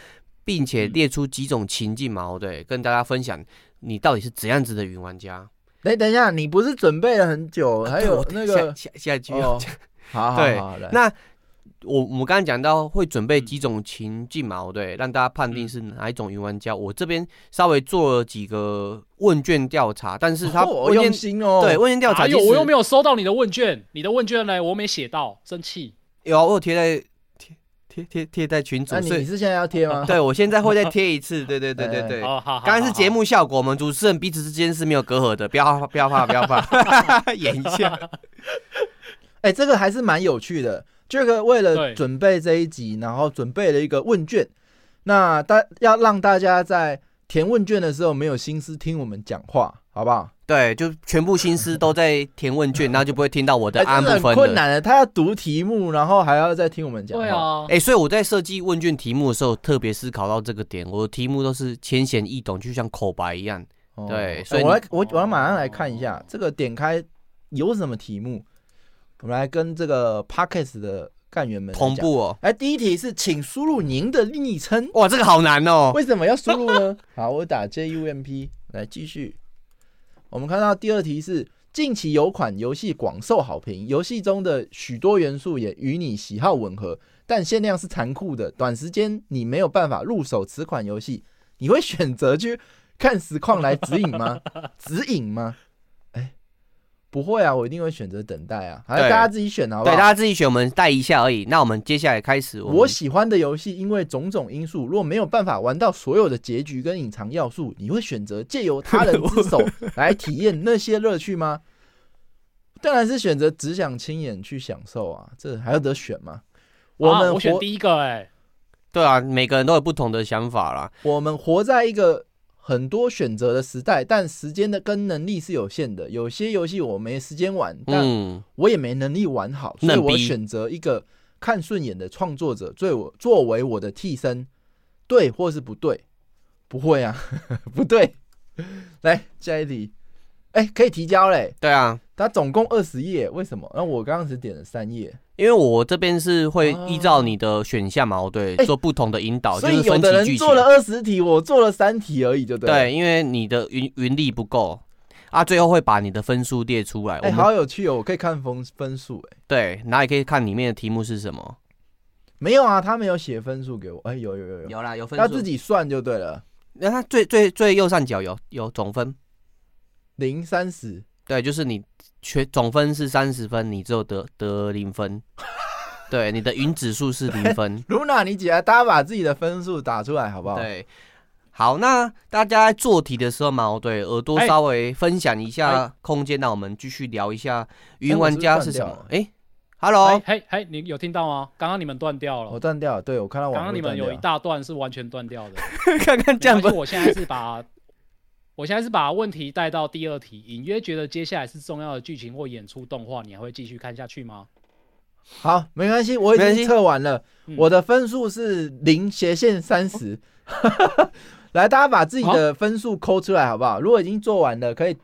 并且列出几种情境嘛，对，跟大家分享你到底是怎样子的云玩家。哎，等一下，你不是准备了很久？还有那个下下一句哦，好，好 好好，那。我我们刚刚讲到会准备几种情境嘛，对，让大家判定是哪一种云玩家。我这边稍微做了几个问卷调查，但是他问卷、哦、用心哦，对，问卷调查，哎呦，我又没有收到你的问卷，你的问卷呢，我没写到，生气。有啊，我有贴在贴贴贴贴在群组。那、啊、你是现在要贴吗？对，我现在会再贴一次。对对对对对。刚刚是节目效果，我们主持人彼此之间是没有隔阂的，不要不要怕不要怕，不要怕 演一下。哎、欸，这个还是蛮有趣的。这个为了准备这一集，然后准备了一个问卷，那大要让大家在填问卷的时候没有心思听我们讲话，好不好？对，就全部心思都在填问卷，然后就不会听到我的安部分。很困难的，他要读题目，然后还要再听我们讲话。对啊，哎、欸，所以我在设计问卷题目的时候，特别思考到这个点。我的题目都是浅显易懂，就像口白一样。哦、对，所以我来，我我要马上来看一下、哦、这个点开有什么题目，我们来跟这个 Podcast 的干员们同步哦。哎，第一题是，请输入您的昵称。哇，这个好难哦。为什么要输入呢？好，我打 JUMP 来继续。我们看到第二题是，近期有款游戏广受好评，游戏中的许多元素也与你喜好吻合，但限量是残酷的，短时间你没有办法入手此款游戏，你会选择去看实况来指引吗？指引吗？不会啊，我一定会选择等待啊，还是大家自己选好不好？对，大家自己选，我们带一下而已。那我们接下来开始我，我喜欢的游戏，因为种种因素，如果没有办法玩到所有的结局跟隐藏要素，你会选择借由他人之手 来体验那些乐趣吗？当然是选择只想亲眼去享受啊，这还要得选吗？我们、啊、我选第一个哎、欸，对啊，每个人都有不同的想法啦。我们活在一个。很多选择的时代，但时间的跟能力是有限的。有些游戏我没时间玩，但我也没能力玩好，嗯、所以我选择一个看顺眼的创作者，作为作为我的替身。对或是不对？不会啊，不对。来下一题，哎、欸，可以提交嘞。对啊，它总共二十页，为什么？那我刚刚只点了三页。因为我这边是会依照你的选项嘛，对，做不同的引导，就是有的人做了二十题，我做了三题而已，就对。对，因为你的云云力不够啊，最后会把你的分数列出来。哎，好有趣哦，我可以看分分数哎。对，然后也可以看里面的题目是什么。没有啊，他没有写分数给我。哎，有有有有，有啦，有分数，要自己算就对了。那他最最最右上角有有总分，零三十。对，就是你全总分是三十分，你只有得得零分。对，你的云指数是零分。Luna，你起来，大家把自己的分数打出来，好不好？对，好，那大家在做题的时候嘛，对，耳朵稍微分享一下空间，那我们继续聊一下云玩家是什么？哎，Hello，嘿，嘿，你有听到吗？刚刚你们断掉了，我断掉了，对，我看到我刚刚你们有一大段是完全断掉的。看看这样子，我现在是把。我现在是把问题带到第二题，隐约觉得接下来是重要的剧情或演出动画，你还会继续看下去吗？好，没关系，我已经测完了，我的分数是零斜线三十。来，大家把自己的分数抠出来好不好？如果已经做完了，可以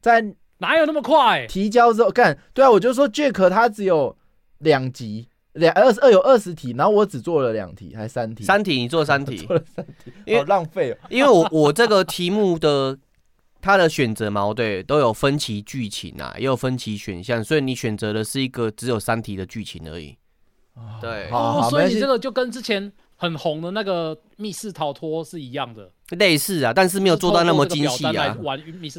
在哪有那么快？提交之后干？对啊，我就说 Jack 他只有两集。两二十二有二十题，然后我只做了两题，还三题？三题，你做三题，做了三题，好浪费哦。因为我我这个题目的它的选择嘛，对，都有分歧剧情啊，也有分歧选项，所以你选择的是一个只有三题的剧情而已。对，哦，所以你这个就跟之前很红的那个密室逃脱是一样的。类似啊，但是没有做到那么精细啊。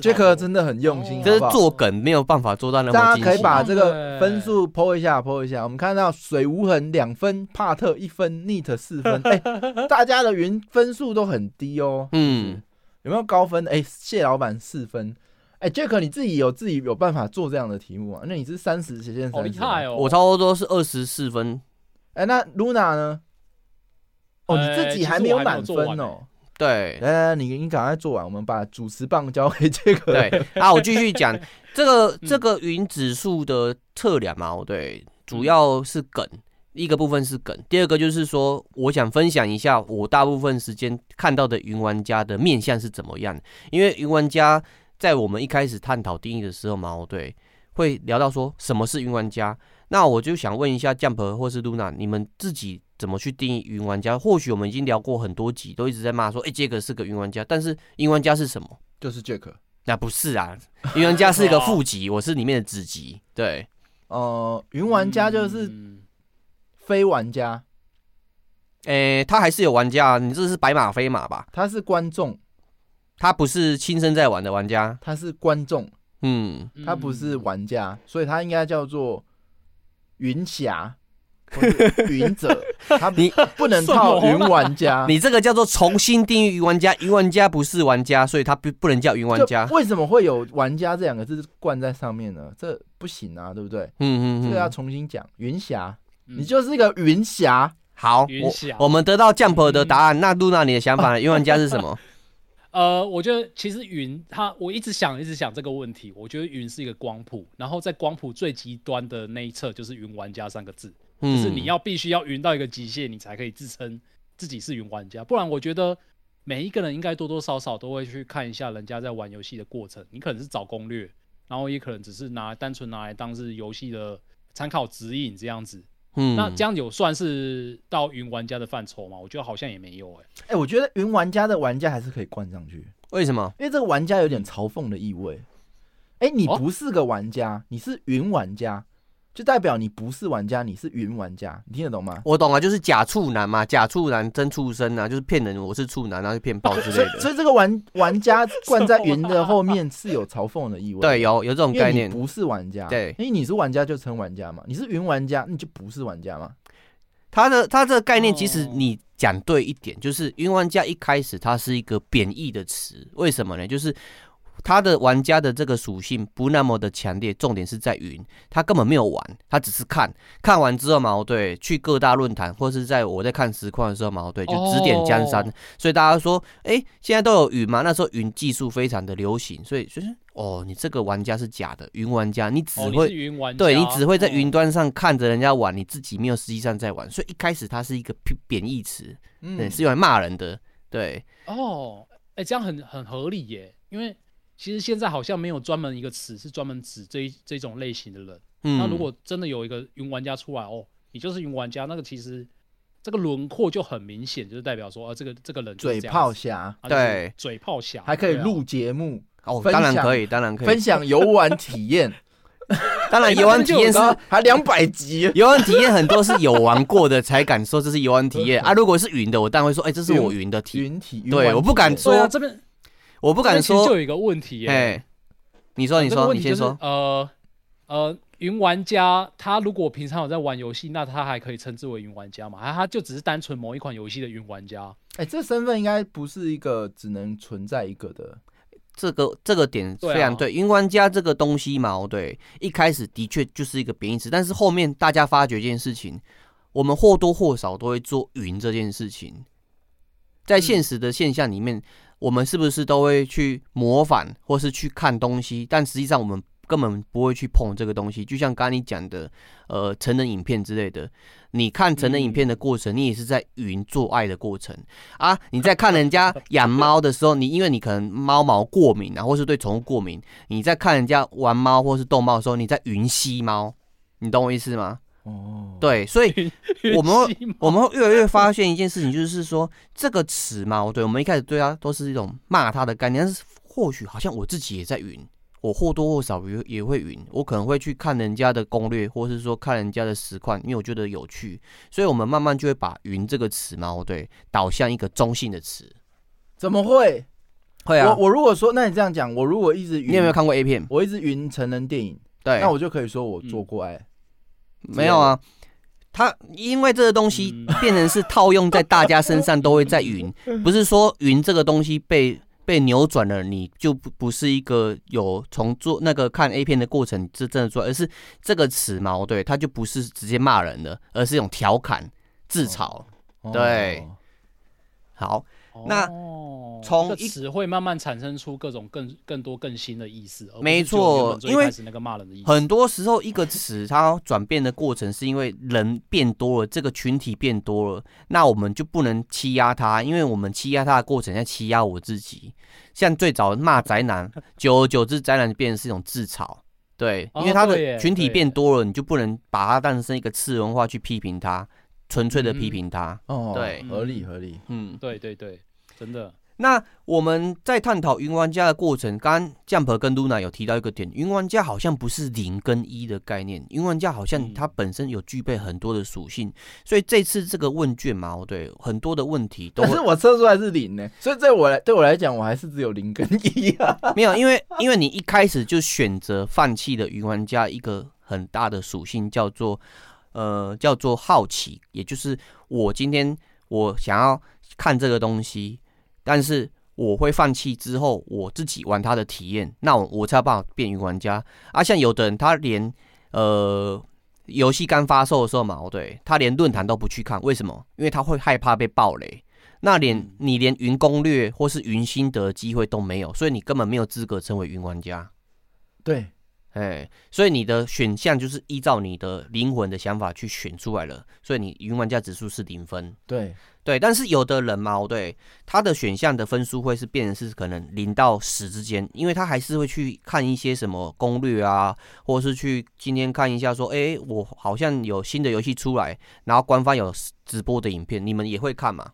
杰克真的很用心，这是做梗，没有办法做到那么精细。大家可以把这个分数 po 一下，po 一下。我们看到水无痕两分，帕特一分，Neat 四分。哎，大家的云分数都很低哦。嗯，有没有高分？哎，谢老板四分。哎，杰克你自己有自己有办法做这样的题目啊？那你是三十斜线三十，好厉害哦。我差不多是二十四分。哎，那 Luna 呢？哦，你自己还没有满分哦。对，来来来，你你赶快做完，我们把主持棒交给这个。对，啊，我继续讲 这个这个云指数的测量嘛，对，主要是梗，一个部分是梗，第二个就是说，我想分享一下我大部分时间看到的云玩家的面相是怎么样，因为云玩家在我们一开始探讨定义的时候嘛，对，会聊到说什么是云玩家，那我就想问一下 Jump 或是 Luna，你们自己。怎么去定义云玩家？或许我们已经聊过很多集，都一直在骂说，哎、欸，杰克是个云玩家。但是云玩家是什么？就是 Jack。那不是啊，云玩家是一个副级，我是里面的子级。对，呃，云玩家就是非玩家。哎、欸，他还是有玩家，你这是白马非马吧？他是观众，他不是亲身在玩的玩家，他是观众。嗯，他不是玩家，所以他应该叫做云侠。云者，他你不能套云玩家，你这个叫做重新定义云玩家。云玩家不是玩家，所以他不不能叫云玩家。为什么会有玩家这两个字冠在上面呢？这不行啊，对不对？嗯嗯，这个要重新讲。云霞，你就是一个云霞。好，我我们得到 Jump 的答案。那露娜，你的想法呢？云玩家是什么？呃，我觉得其实云它，我一直想一直想这个问题。我觉得云是一个光谱，然后在光谱最极端的那一侧就是云玩家三个字，嗯、就是你要必须要云到一个极限，你才可以自称自己是云玩家。不然，我觉得每一个人应该多多少少都会去看一下人家在玩游戏的过程。你可能是找攻略，然后也可能只是拿单纯拿来当是游戏的参考指引这样子。嗯，那这样有算是到云玩家的范畴吗？我觉得好像也没有哎、欸。哎、欸，我觉得云玩家的玩家还是可以冠上去。为什么？因为这个玩家有点嘲讽的意味。哎、欸，你不是个玩家，哦、你是云玩家。就代表你不是玩家，你是云玩家，你听得懂吗？我懂啊，就是假处男嘛，假处男真畜生啊，就是骗人，我是处男，然后就骗炮之类的。所以这个玩玩家冠在云的后面是有嘲讽的意味。对，有有这种概念。不是玩家，对，因为你是玩家就称玩家嘛，你是云玩家，你就不是玩家嘛。他的他这个概念，其实你讲对一点，就是云玩家一开始它是一个贬义的词，为什么呢？就是。他的玩家的这个属性不那么的强烈，重点是在云，他根本没有玩，他只是看，看完之后嘛，对，去各大论坛或是在我在看实况的时候嘛，对，就指点江山。哦、所以大家说，哎、欸，现在都有云嘛？那时候云技术非常的流行，所以就是，哦，你这个玩家是假的，云玩家，你只会，云玩家，对，你只会在云端上看着人家玩，你自己没有实际上在玩，所以一开始它是一个贬义词，嗯，是用来骂人的，对。哦，哎、欸，这样很很合理耶，因为。其实现在好像没有专门一个词是专门指这一这种类型的人。嗯，那如果真的有一个云玩家出来哦，你就是云玩家，那个其实这个轮廓就很明显，就是代表说，呃，这个这个人嘴炮侠，对，嘴炮侠还可以录节目哦，当然可以，当然可以分享游玩体验，当然游玩体验是 还两百集，游玩体验很多是有玩过的才敢说这是游玩体验啊。如果是云的，我当然会说，哎，这是我云的体云体，对，我不敢说这边。我不敢说，就有一个问题哎，你说，你说，你先说。呃呃，云玩家他如果平常有在玩游戏，那他还可以称之为云玩家嘛？还他就只是单纯某一款游戏的云玩家？哎，这身份应该不是一个只能存在一个的。这个这个点非常对，云玩家这个东西嘛，对，一开始的确就是一个贬义词，但是后面大家发觉一件事情，我们或多或少都会做云这件事情，在现实的现象里面。我们是不是都会去模仿，或是去看东西？但实际上我们根本不会去碰这个东西。就像刚刚你讲的，呃，成人影片之类的，你看成人影片的过程，你也是在云做爱的过程啊。你在看人家养猫的时候，你因为你可能猫毛过敏啊，或是对宠物过敏，你在看人家玩猫或是逗猫的时候，你在云吸猫，你懂我意思吗？哦，对，所以 我们会我们会越来越发现一件事情，就是说这个词嘛，对，我们一开始对它都是一种骂它的概念，但是或许好像我自己也在云，我或多或少也也会云，我可能会去看人家的攻略，或是说看人家的实况，因为我觉得有趣，所以我们慢慢就会把云这个词嘛，对，导向一个中性的词。怎么会？会啊，我我如果说，那你这样讲，我如果一直云，你有没有看过 A 片？我一直云成人电影，对，那我就可以说我做过爱。嗯没有啊，他因为这个东西变成是套用在大家身上都会在云，不是说云这个东西被被扭转了，你就不不是一个有从做那个看 A 片的过程是真的做，而是这个词嘛，对，他就不是直接骂人的，而是一种调侃、自嘲，对，好。那从一词会慢慢产生出各种更更多更新的意思，没错，因为那个骂人的意思，很多时候一个词它转变的过程是因为人变多了，这个群体变多了，那我们就不能欺压他，因为我们欺压他的过程在欺压我自己。像最早骂宅男，久而久之宅男就变成是一种自嘲，对，因为他的群体变多了，你就不能把它当成一个次文化去批评他。纯粹的批评他，哦，对，合理合理，嗯，对对对，真的。那我们在探讨云玩家的过程，刚刚 Jump 跟 Luna 有提到一个点，云玩家好像不是零跟一的概念，云玩家好像它本身有具备很多的属性，所以这次这个问卷嘛，对，很多的问题都，但是我测出来是零呢，所以对我来对我来讲，我还是只有零跟一啊，没有，因为因为你一开始就选择放弃了云玩家一个很大的属性，叫做。呃，叫做好奇，也就是我今天我想要看这个东西，但是我会放弃之后，我自己玩它的体验，那我我才有办法变云玩家。啊，像有的人他连呃游戏刚发售的时候嘛，对，他连论坛都不去看，为什么？因为他会害怕被暴雷。那连你连云攻略或是云心得机会都没有，所以你根本没有资格成为云玩家。对。哎，所以你的选项就是依照你的灵魂的想法去选出来了，所以你云玩家指数是零分。对对，但是有的人嘛，对，他的选项的分数会是变成是可能零到十之间，因为他还是会去看一些什么攻略啊，或者是去今天看一下说，哎，我好像有新的游戏出来，然后官方有直播的影片，你们也会看嘛？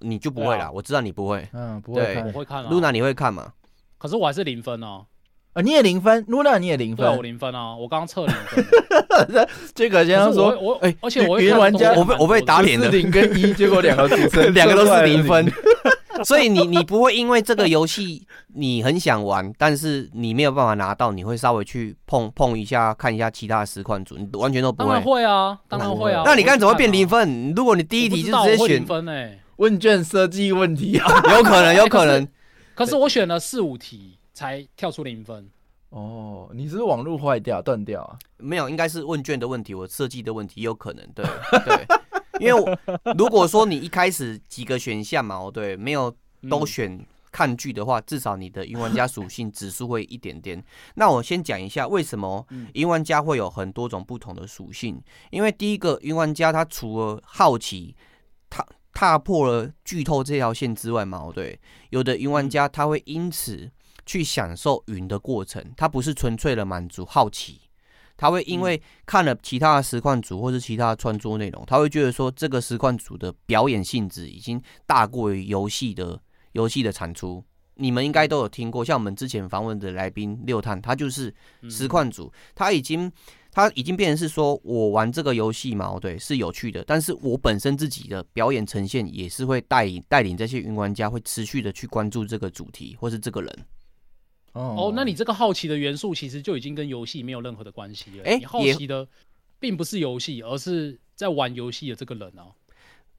你就不会啦，啊、我知道你不会，嗯，不会看，我会看啊。Luna 你会看吗？可是我还是零分哦。啊，你也零分，Luna 你也零分，对，我零分啊，我刚刚测零分。这个先生说，我哎，而且我云玩家，我被我被打脸了，零跟一，结果两个组成，两个都是零分。所以你你不会因为这个游戏你很想玩，但是你没有办法拿到，你会稍微去碰碰一下，看一下其他的实况组，你完全都不会。当然会啊，当然会啊。那你刚才怎么会变零分？如果你第一题就直接选分哎，问卷设计问题啊，有可能，有可能。可是我选了四五题才跳出零分。哦，你是，是网络坏掉断掉啊？没有，应该是问卷的问题，我设计的问题有可能。对 对，因为我如果说你一开始几个选项嘛，对，没有都选看剧的话，嗯、至少你的云玩家属性指数会一点点。那我先讲一下为什么云玩家会有很多种不同的属性。因为第一个云玩家他除了好奇，他踏破了剧透这条线之外嘛，对，有的云玩家他会因此。去享受云的过程，他不是纯粹的满足好奇，他会因为看了其他的实况组或是其他的创作内容，他会觉得说这个实况组的表演性质已经大过于游戏的游戏的产出。你们应该都有听过，像我们之前访问的来宾六探，他就是实况组，他已经他已经变成是说我玩这个游戏嘛，对，是有趣的，但是我本身自己的表演呈现也是会带领带领这些云玩家会持续的去关注这个主题或是这个人。哦，oh, 那你这个好奇的元素其实就已经跟游戏没有任何的关系了。哎、欸，你好奇的并不是游戏，而是在玩游戏的这个人哦、啊。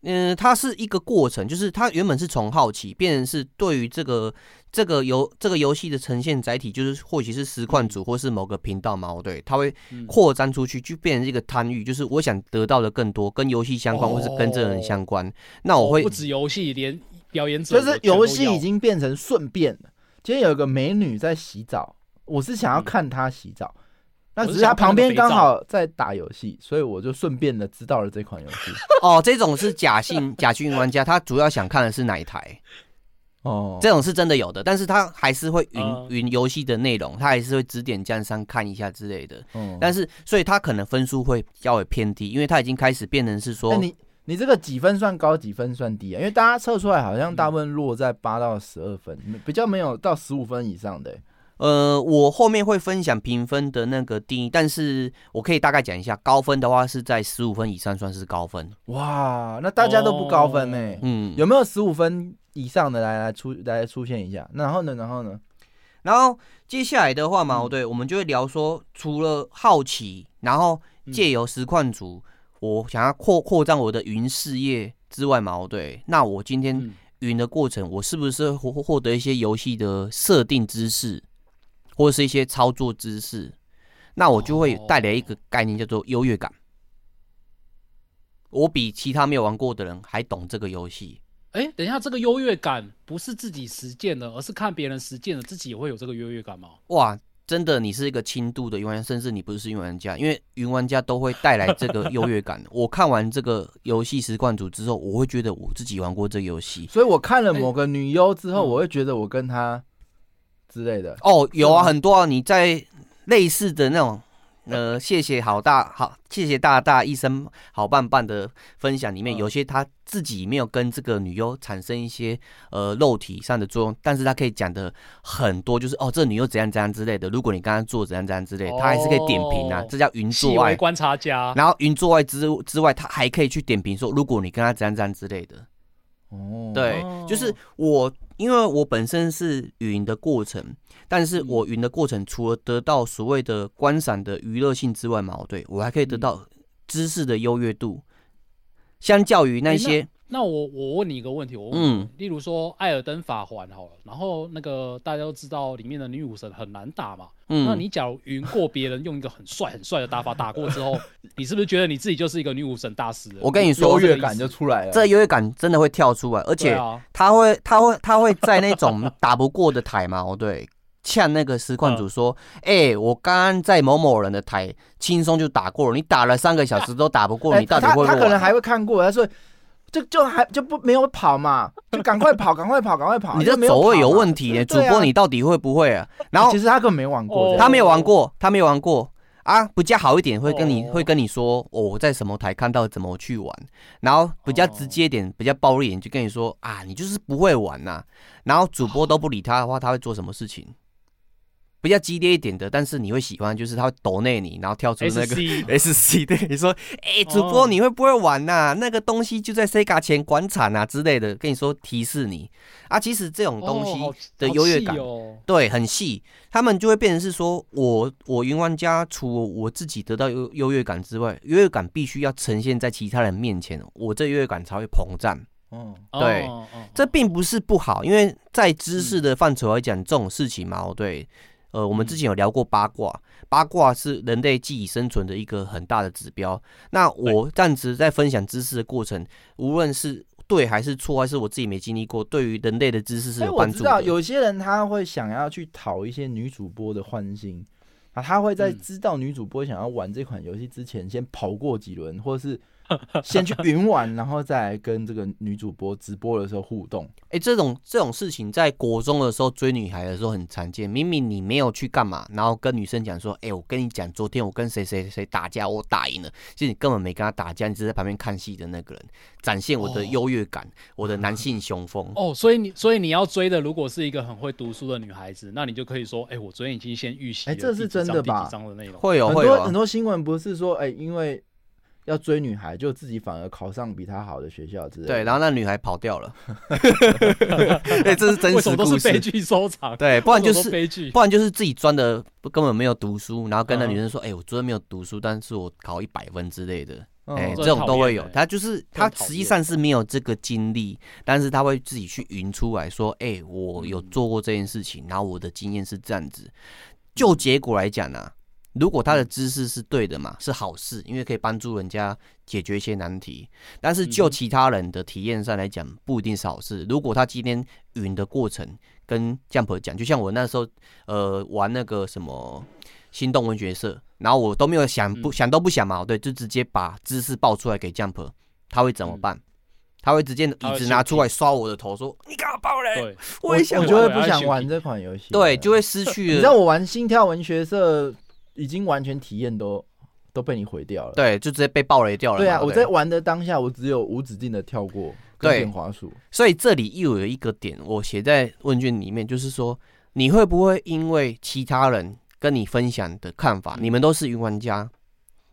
嗯，它是一个过程，就是它原本是从好奇变成是对于这个这个游这个游戏的呈现载体，就是或许是实况组或是某个频道嘛，对，它会扩张出去，就变成一个贪欲，就是我想得到的更多，跟游戏相关或是跟这个人相关。Oh, 那我会不止游戏，连表演者就是游戏已经变成顺便了。今天有一个美女在洗澡，我是想要看她洗澡，那、嗯、只是她旁边刚好在打游戏，所以我就顺便的知道了这款游戏。哦，这种是假性 假性玩家，他主要想看的是哪一台？哦，这种是真的有的，但是他还是会云云游戏的内容，他还是会指点江山看一下之类的。嗯，但是所以他可能分数会较为偏低，因为他已经开始变成是说。你这个几分算高，几分算低啊？因为大家测出来好像大部分落在八到十二分，比较没有到十五分以上的。呃，我后面会分享评分的那个定义，但是我可以大概讲一下，高分的话是在十五分以上算是高分。哇，那大家都不高分呢？哦、嗯，有没有十五分以上的来来出来出现一下？然后呢？然后呢？然后接下来的话嘛，对，我们就会聊说，除了好奇，然后借由实况组。我想要扩扩张我的云事业之外嘛，对，那我今天云的过程，我是不是获获得一些游戏的设定知识，或者是一些操作知识？那我就会带来一个概念叫做优越感。我比其他没有玩过的人还懂这个游戏。哎，等一下，这个优越感不是自己实践的，而是看别人实践的，自己也会有这个优越感吗？哇！真的，你是一个轻度的云玩家，甚至你不是云玩家，因为云玩家都会带来这个优越感。我看完这个游戏实况组之后，我会觉得我自己玩过这个游戏，所以我看了某个女优之后，我会觉得我跟她之类的。哦，有啊，很多啊，你在类似的那种。呃，谢谢好大好，谢谢大大一生好棒棒的分享里面，有些他自己没有跟这个女优产生一些呃肉体上的作用，但是他可以讲的很多，就是哦，这女优怎样怎样之类的。如果你刚刚做怎样怎样之类，他还是可以点评啊，这叫云作外观察家。然后云作外之之外，他还可以去点评说，如果你跟他怎样怎样之类的。哦，对，就是我，因为我本身是云的过程，但是我云的过程除了得到所谓的观赏的娱乐性之外嘛，对，我还可以得到知识的优越度，相较于那些那我我问你一个问题，我问你，嗯，例如说《艾尔登法环》好了，然后那个大家都知道里面的女武神很难打嘛，嗯，那你假如赢过别人用一个很帅很帅的打法打过之后，你是不是觉得你自己就是一个女武神大师？我跟你说，优越感就出来了，这优越感真的会跳出来，而且他会他会他会在那种打不过的台嘛，哦对，呛那个实况主说，哎、嗯欸，我刚刚在某某人的台轻松就打过了，你打了三个小时都打不过，欸、你到底会不会？他他可能还会看过，他说。就就还就不没有跑嘛，就赶快跑，赶快跑，赶快跑。你这走位有问题耶，主播你到底会不会啊？然后其实他根本没玩过，他没有玩过，他没有玩过啊。比较好一点会跟你会跟你说，我在什么台看到怎么去玩。然后比较直接一点，比较暴力一点就跟你说啊，你就是不会玩呐。然后主播都不理他的话，他会做什么事情？比较激烈一点的，但是你会喜欢，就是他会抖内你，然后跳出那个 S C，对你说，哎、欸，主播你会不会玩呐、那个东西就在 Sega 前广场啊之类的，跟你说提示你。啊。其实这种东西的优越感，对，很细，他们就会变成是说我我云玩家，除了我自己得到优优越感之外，优越感必须要呈现在其他人面前，我这优越感才会膨胀。嗯，对，哦哦、这并不是不好，因为在知识的范畴来讲，这种事情嘛，对。呃，我们之前有聊过八卦，八卦是人类记忆生存的一个很大的指标。那我这样子在分享知识的过程，无论是对还是错，还是我自己没经历过，对于人类的知识是有帮助的。我知道有些人他会想要去讨一些女主播的欢心啊，他会在知道女主播想要玩这款游戏之前，先跑过几轮，或者是。先去云玩，然后再来跟这个女主播直播的时候互动。哎、欸，这种这种事情在国中的时候追女孩的时候很常见。明明你没有去干嘛，然后跟女生讲说：“哎、欸，我跟你讲，昨天我跟谁谁谁打架，我打赢了。”其实你根本没跟他打架，你只是在旁边看戏的那个人，展现我的优越感，哦、我的男性雄风。哦，所以你所以你要追的，如果是一个很会读书的女孩子，那你就可以说：“哎、欸，我昨天已经先预习。”哎，这是真的吧？会有很多很多新闻不是说：“哎、欸，因为。”要追女孩，就自己反而考上比她好的学校之类的。对，然后那女孩跑掉了。对，这是真实故事。都是悲剧收场。对，不然就是悲剧，不然就是自己钻的根本没有读书，然后跟那女生说：“哎、嗯欸，我昨天没有读书，但是我考一百分之类的。嗯”哎、欸，这种都会有。他就是他实际上是没有这个经历，但是他会自己去云出来说：“哎、欸，我有做过这件事情，然后我的经验是这样子。”就结果来讲呢、啊。如果他的知识是对的嘛，是好事，因为可以帮助人家解决一些难题。但是就其他人的体验上来讲，不一定是好事。如果他今天云的过程跟 Jump 讲，就像我那时候呃玩那个什么心动文学社，然后我都没有想不想都不想嘛，对，就直接把知识爆出来给 Jump，他会怎么办？他会直接椅子拿出来刷我的头，说你干嘛爆雷？我也想，我就会不想玩这款游戏，对，就会失去 了。你知道我玩心跳文学社。已经完全体验都都被你毁掉了，对，就直接被爆雷掉了。对啊，我在玩的当下，我只有无止境的跳过对滑鼠。所以这里又有一个点，我写在问卷里面，就是说你会不会因为其他人跟你分享的看法，你们都是云玩家，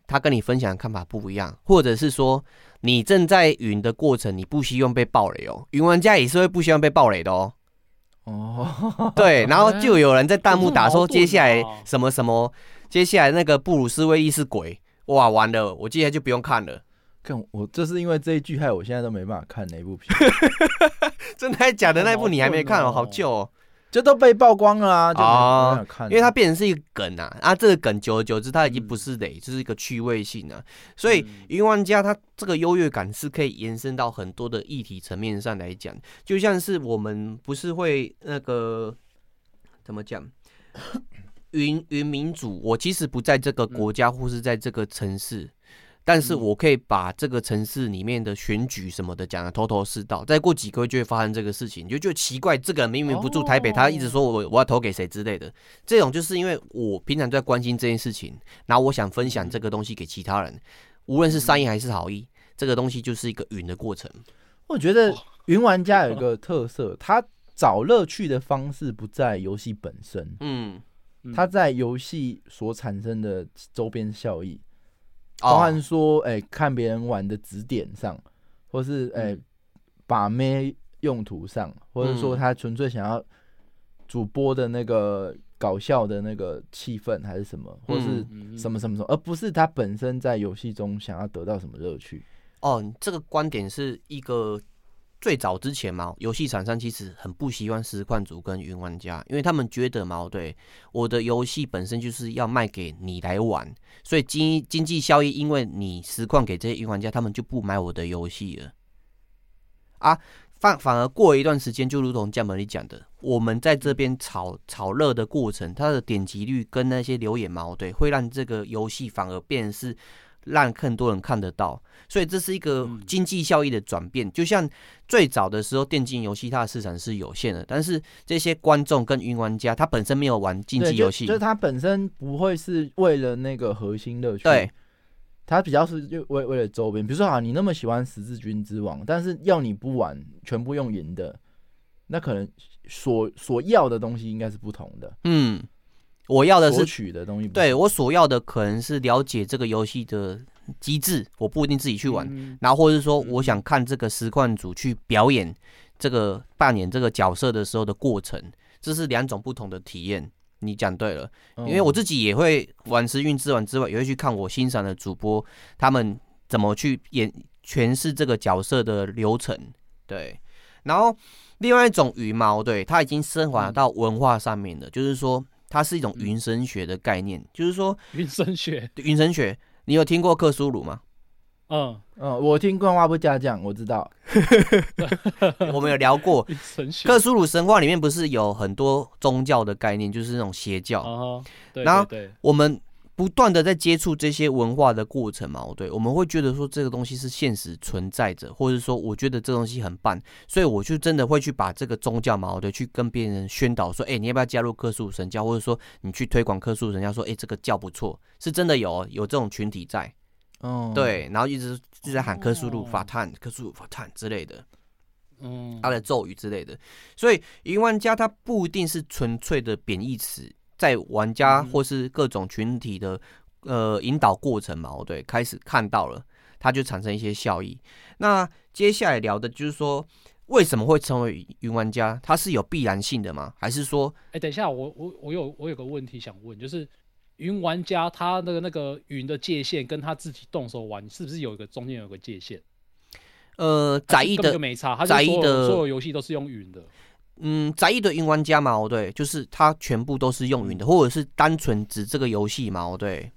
他跟你分享的看法不一样，或者是说你正在云的过程，你不希望被爆雷哦，云玩家也是会不希望被爆雷的哦。哦，对，然后就有人在弹幕打说接下来什么什么。接下来那个布鲁斯威利是鬼哇，完了，我接下来就不用看了。看我，这是因为这一句害我现在都没办法看那部片。真的还假的？那部你还没看哦，好旧哦，这都被曝光了啊！哦，因为它变成是一个梗啊，啊，这个梗久而久之，它已经不是雷，就是一个趣味性啊。所以云玩家他这个优越感是可以延伸到很多的议题层面上来讲，就像是我们不是会那个怎么讲？云云民主，我其实不在这个国家或是在这个城市，嗯、但是我可以把这个城市里面的选举什么的讲的头头是道。再过几个月就会发生这个事情，你就觉得奇怪，这个人明明不住台北，他一直说我我要投给谁之类的。这种就是因为我平常在关心这件事情，然后我想分享这个东西给其他人，无论是善意还是好意，这个东西就是一个云的过程。我觉得云玩家有一个特色，他找乐趣的方式不在游戏本身，嗯。他在游戏所产生的周边效益，包含说，哎、欸，看别人玩的指点上，或是哎、欸，把妹用途上，或者说他纯粹想要主播的那个搞笑的那个气氛，还是什么，或是什么什么什么，而不是他本身在游戏中想要得到什么乐趣。哦，这个观点是一个最早之前嘛，游戏厂商其实很不喜欢实况主跟云玩家，因为他们觉得嘛，对，我的游戏本身就是要卖给你来玩，所以经经济效益，因为你实况给这些云玩家，他们就不买我的游戏了。啊，反反而过一段时间，就如同江本里讲的，我们在这边炒炒热的过程，它的点击率跟那些留言嘛，对，会让这个游戏反而变是。让更多人看得到，所以这是一个经济效益的转变。就像最早的时候，电竞游戏它的市场是有限的，但是这些观众跟云玩家，他本身没有玩竞技游戏，就是他本身不会是为了那个核心乐趣，对，他比较是就为为了周边。比如说啊，你那么喜欢十字军之王，但是要你不玩，全部用赢的，那可能所所要的东西应该是不同的。嗯。我要的是取的东西，对，我所要的可能是了解这个游戏的机制，我不一定自己去玩，嗯、然后或者是说我想看这个实况组去表演这个扮演这个角色的时候的过程，这是两种不同的体验。你讲对了，因为我自己也会玩时运之王之外，也会去看我欣赏的主播他们怎么去演诠释这个角色的流程。对，然后另外一种羽毛，对，它已经升华到文化上面了，嗯、就是说。它是一种云神学的概念，嗯、就是说云神学，云神学，你有听过克苏鲁吗？嗯。嗯，我听过话不加酱，我知道，我们有聊过。克苏鲁神话里面不是有很多宗教的概念，就是那种邪教，哦、对对对，然后我们。不断的在接触这些文化的过程嘛，对，我们会觉得说这个东西是现实存在着，或者说我觉得这东西很棒，所以我就真的会去把这个宗教嘛，对，去跟别人宣导说，哎，你要不要加入克苏鲁神教，或者说你去推广克苏鲁神教，说，哎，这个教不错，是真的有有这种群体在，哦，对，然后一直就在喊克苏鲁法坦、克苏鲁法坦之类的，嗯，他的咒语之类的，所以云玩家他不一定是纯粹的贬义词。在玩家或是各种群体的呃引导过程嘛，对，开始看到了，它就产生一些效益。那接下来聊的就是说，为什么会成为云玩家？它是有必然性的吗？还是说，哎，等一下，我我我有我有个问题想问，就是云玩家他那个那个云的界限，跟他自己动手玩，是不是有一个中间有个界限？呃，窄义的没差，窄义的所有游戏都是用云的。嗯，宅一的云玩家嘛，对，就是他全部都是用云的，或者是单纯指这个游戏嘛，对，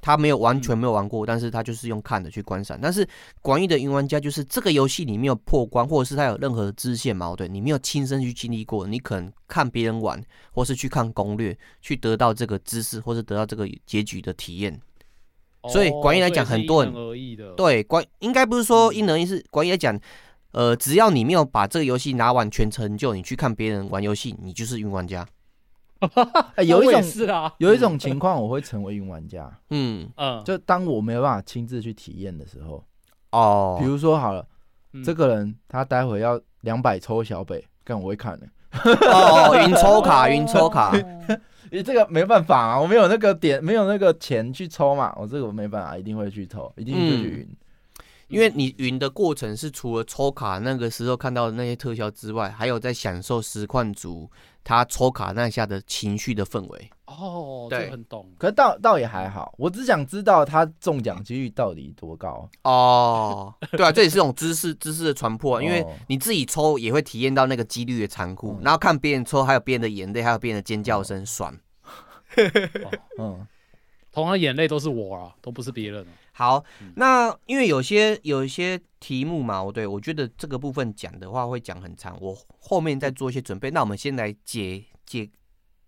他没有完全没有玩过，但是他就是用看的去观赏。但是广义的云玩家就是这个游戏你没有破关，或者是他有任何的支线嘛，对，你没有亲身去经历过，你可能看别人玩，或是去看攻略，去得到这个知识，或是得到这个结局的体验。所以广义来讲，很多人对广应该不是说因人而异，是广义来讲。呃，只要你没有把这个游戏拿完全成就，你去看别人玩游戏，你就是云玩家。欸、有一种是啊，有一种情况我会成为云玩家。嗯嗯，就当我没有办法亲自去体验的时候，哦，比如说好了，嗯、这个人他待会要两百抽小北，但我会看的。哦，云抽卡，云抽卡，你这个没办法啊，我没有那个点，没有那个钱去抽嘛，我这个我没办法，一定会去抽，一定会去云。嗯因为你云的过程是除了抽卡那个时候看到的那些特效之外，还有在享受实况组他抽卡那下的情绪的氛围。哦，对，很懂。可是倒倒也还好，我只想知道他中奖几率到底多高。哦，对啊，这也是种知识知识的传播，因为你自己抽也会体验到那个几率的残酷，哦、然后看别人抽，还有别人的眼泪，还有别人的尖叫声，爽。嗯，同样眼泪都是我啊，都不是别人。好，那因为有些有一些题目嘛，我对我觉得这个部分讲的话会讲很长，我后面再做一些准备。那我们先来解解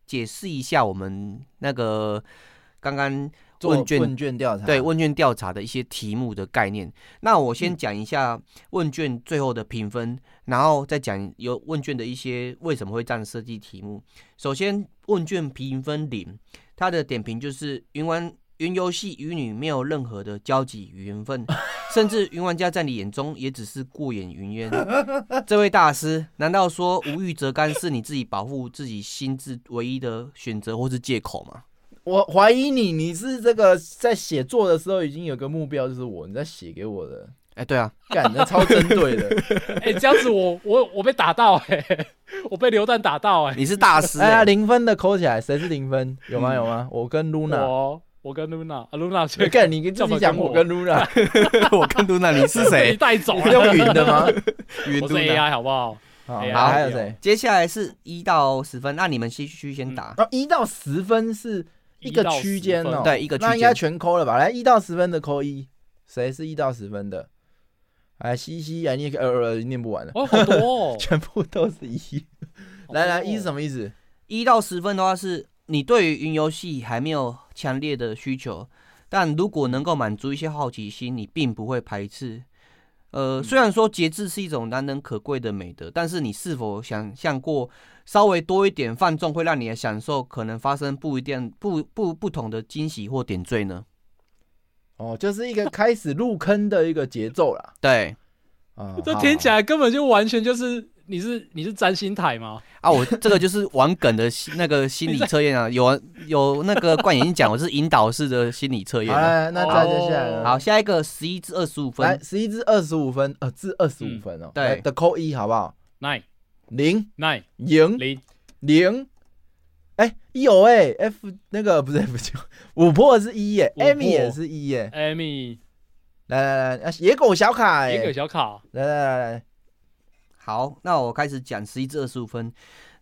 解释一下我们那个刚刚问卷问卷调查对问卷调查的一些题目的概念。那我先讲一下问卷最后的评分，嗯、然后再讲有问卷的一些为什么会这样设计题目。首先，问卷评分零，它的点评就是云玩。云游戏与你没有任何的交集与缘分，甚至云玩家在你眼中也只是过眼云烟。这位大师，难道说无欲则刚是你自己保护自己心智唯一的选择或是借口吗？我怀疑你，你是这个在写作的时候已经有个目标，就是我你在写给我的。哎，对啊，干的超针对的。哎，这样子我我我被打到哎，我被流弹打到哎。你是大师，哎呀，零分的扣起来，谁是零分？有吗？有吗？我跟 Luna。我跟露娜，啊露娜，你看你跟自己讲我跟露娜，我跟露娜，你是谁？你带走了用云的吗？云 AI 好不好？好，还有谁？接下来是一到十分，那你们先去先打。一到十分是一个区间哦，对，一个区间，那应该全扣了吧？来，一到十分的扣一，谁是一到十分的？哎，西西，哎，你呃呃念不完了，哦，好多哦，全部都是一。来来，一是什么意思？一到十分的话，是你对于云游戏还没有强烈的需求，但如果能够满足一些好奇心，你并不会排斥。呃，虽然说节制是一种难能可贵的美德，但是你是否想象过，稍微多一点放纵会让你的享受可能发生不一定不不不同的惊喜或点缀呢？哦，就是一个开始入坑的一个节奏啦。对，啊，这听起来根本就完全就是。你是你是占星台吗？啊，我这个就是玩梗的那个心理测验啊，有有那个冠言讲，我是引导式的心理测验。哎，那再接下来，好，下一个十一至二十五分，来十一至二十五分，呃，至二十五分哦。对，的扣一好不好？nine。零。Nine 零零。零，哎，有哎，F 那个不是 F 九，五破是一耶，Amy 也是一耶，Amy，来来来，野狗小卡，野狗小卡，来来来来。好，那我开始讲十一至二十五分。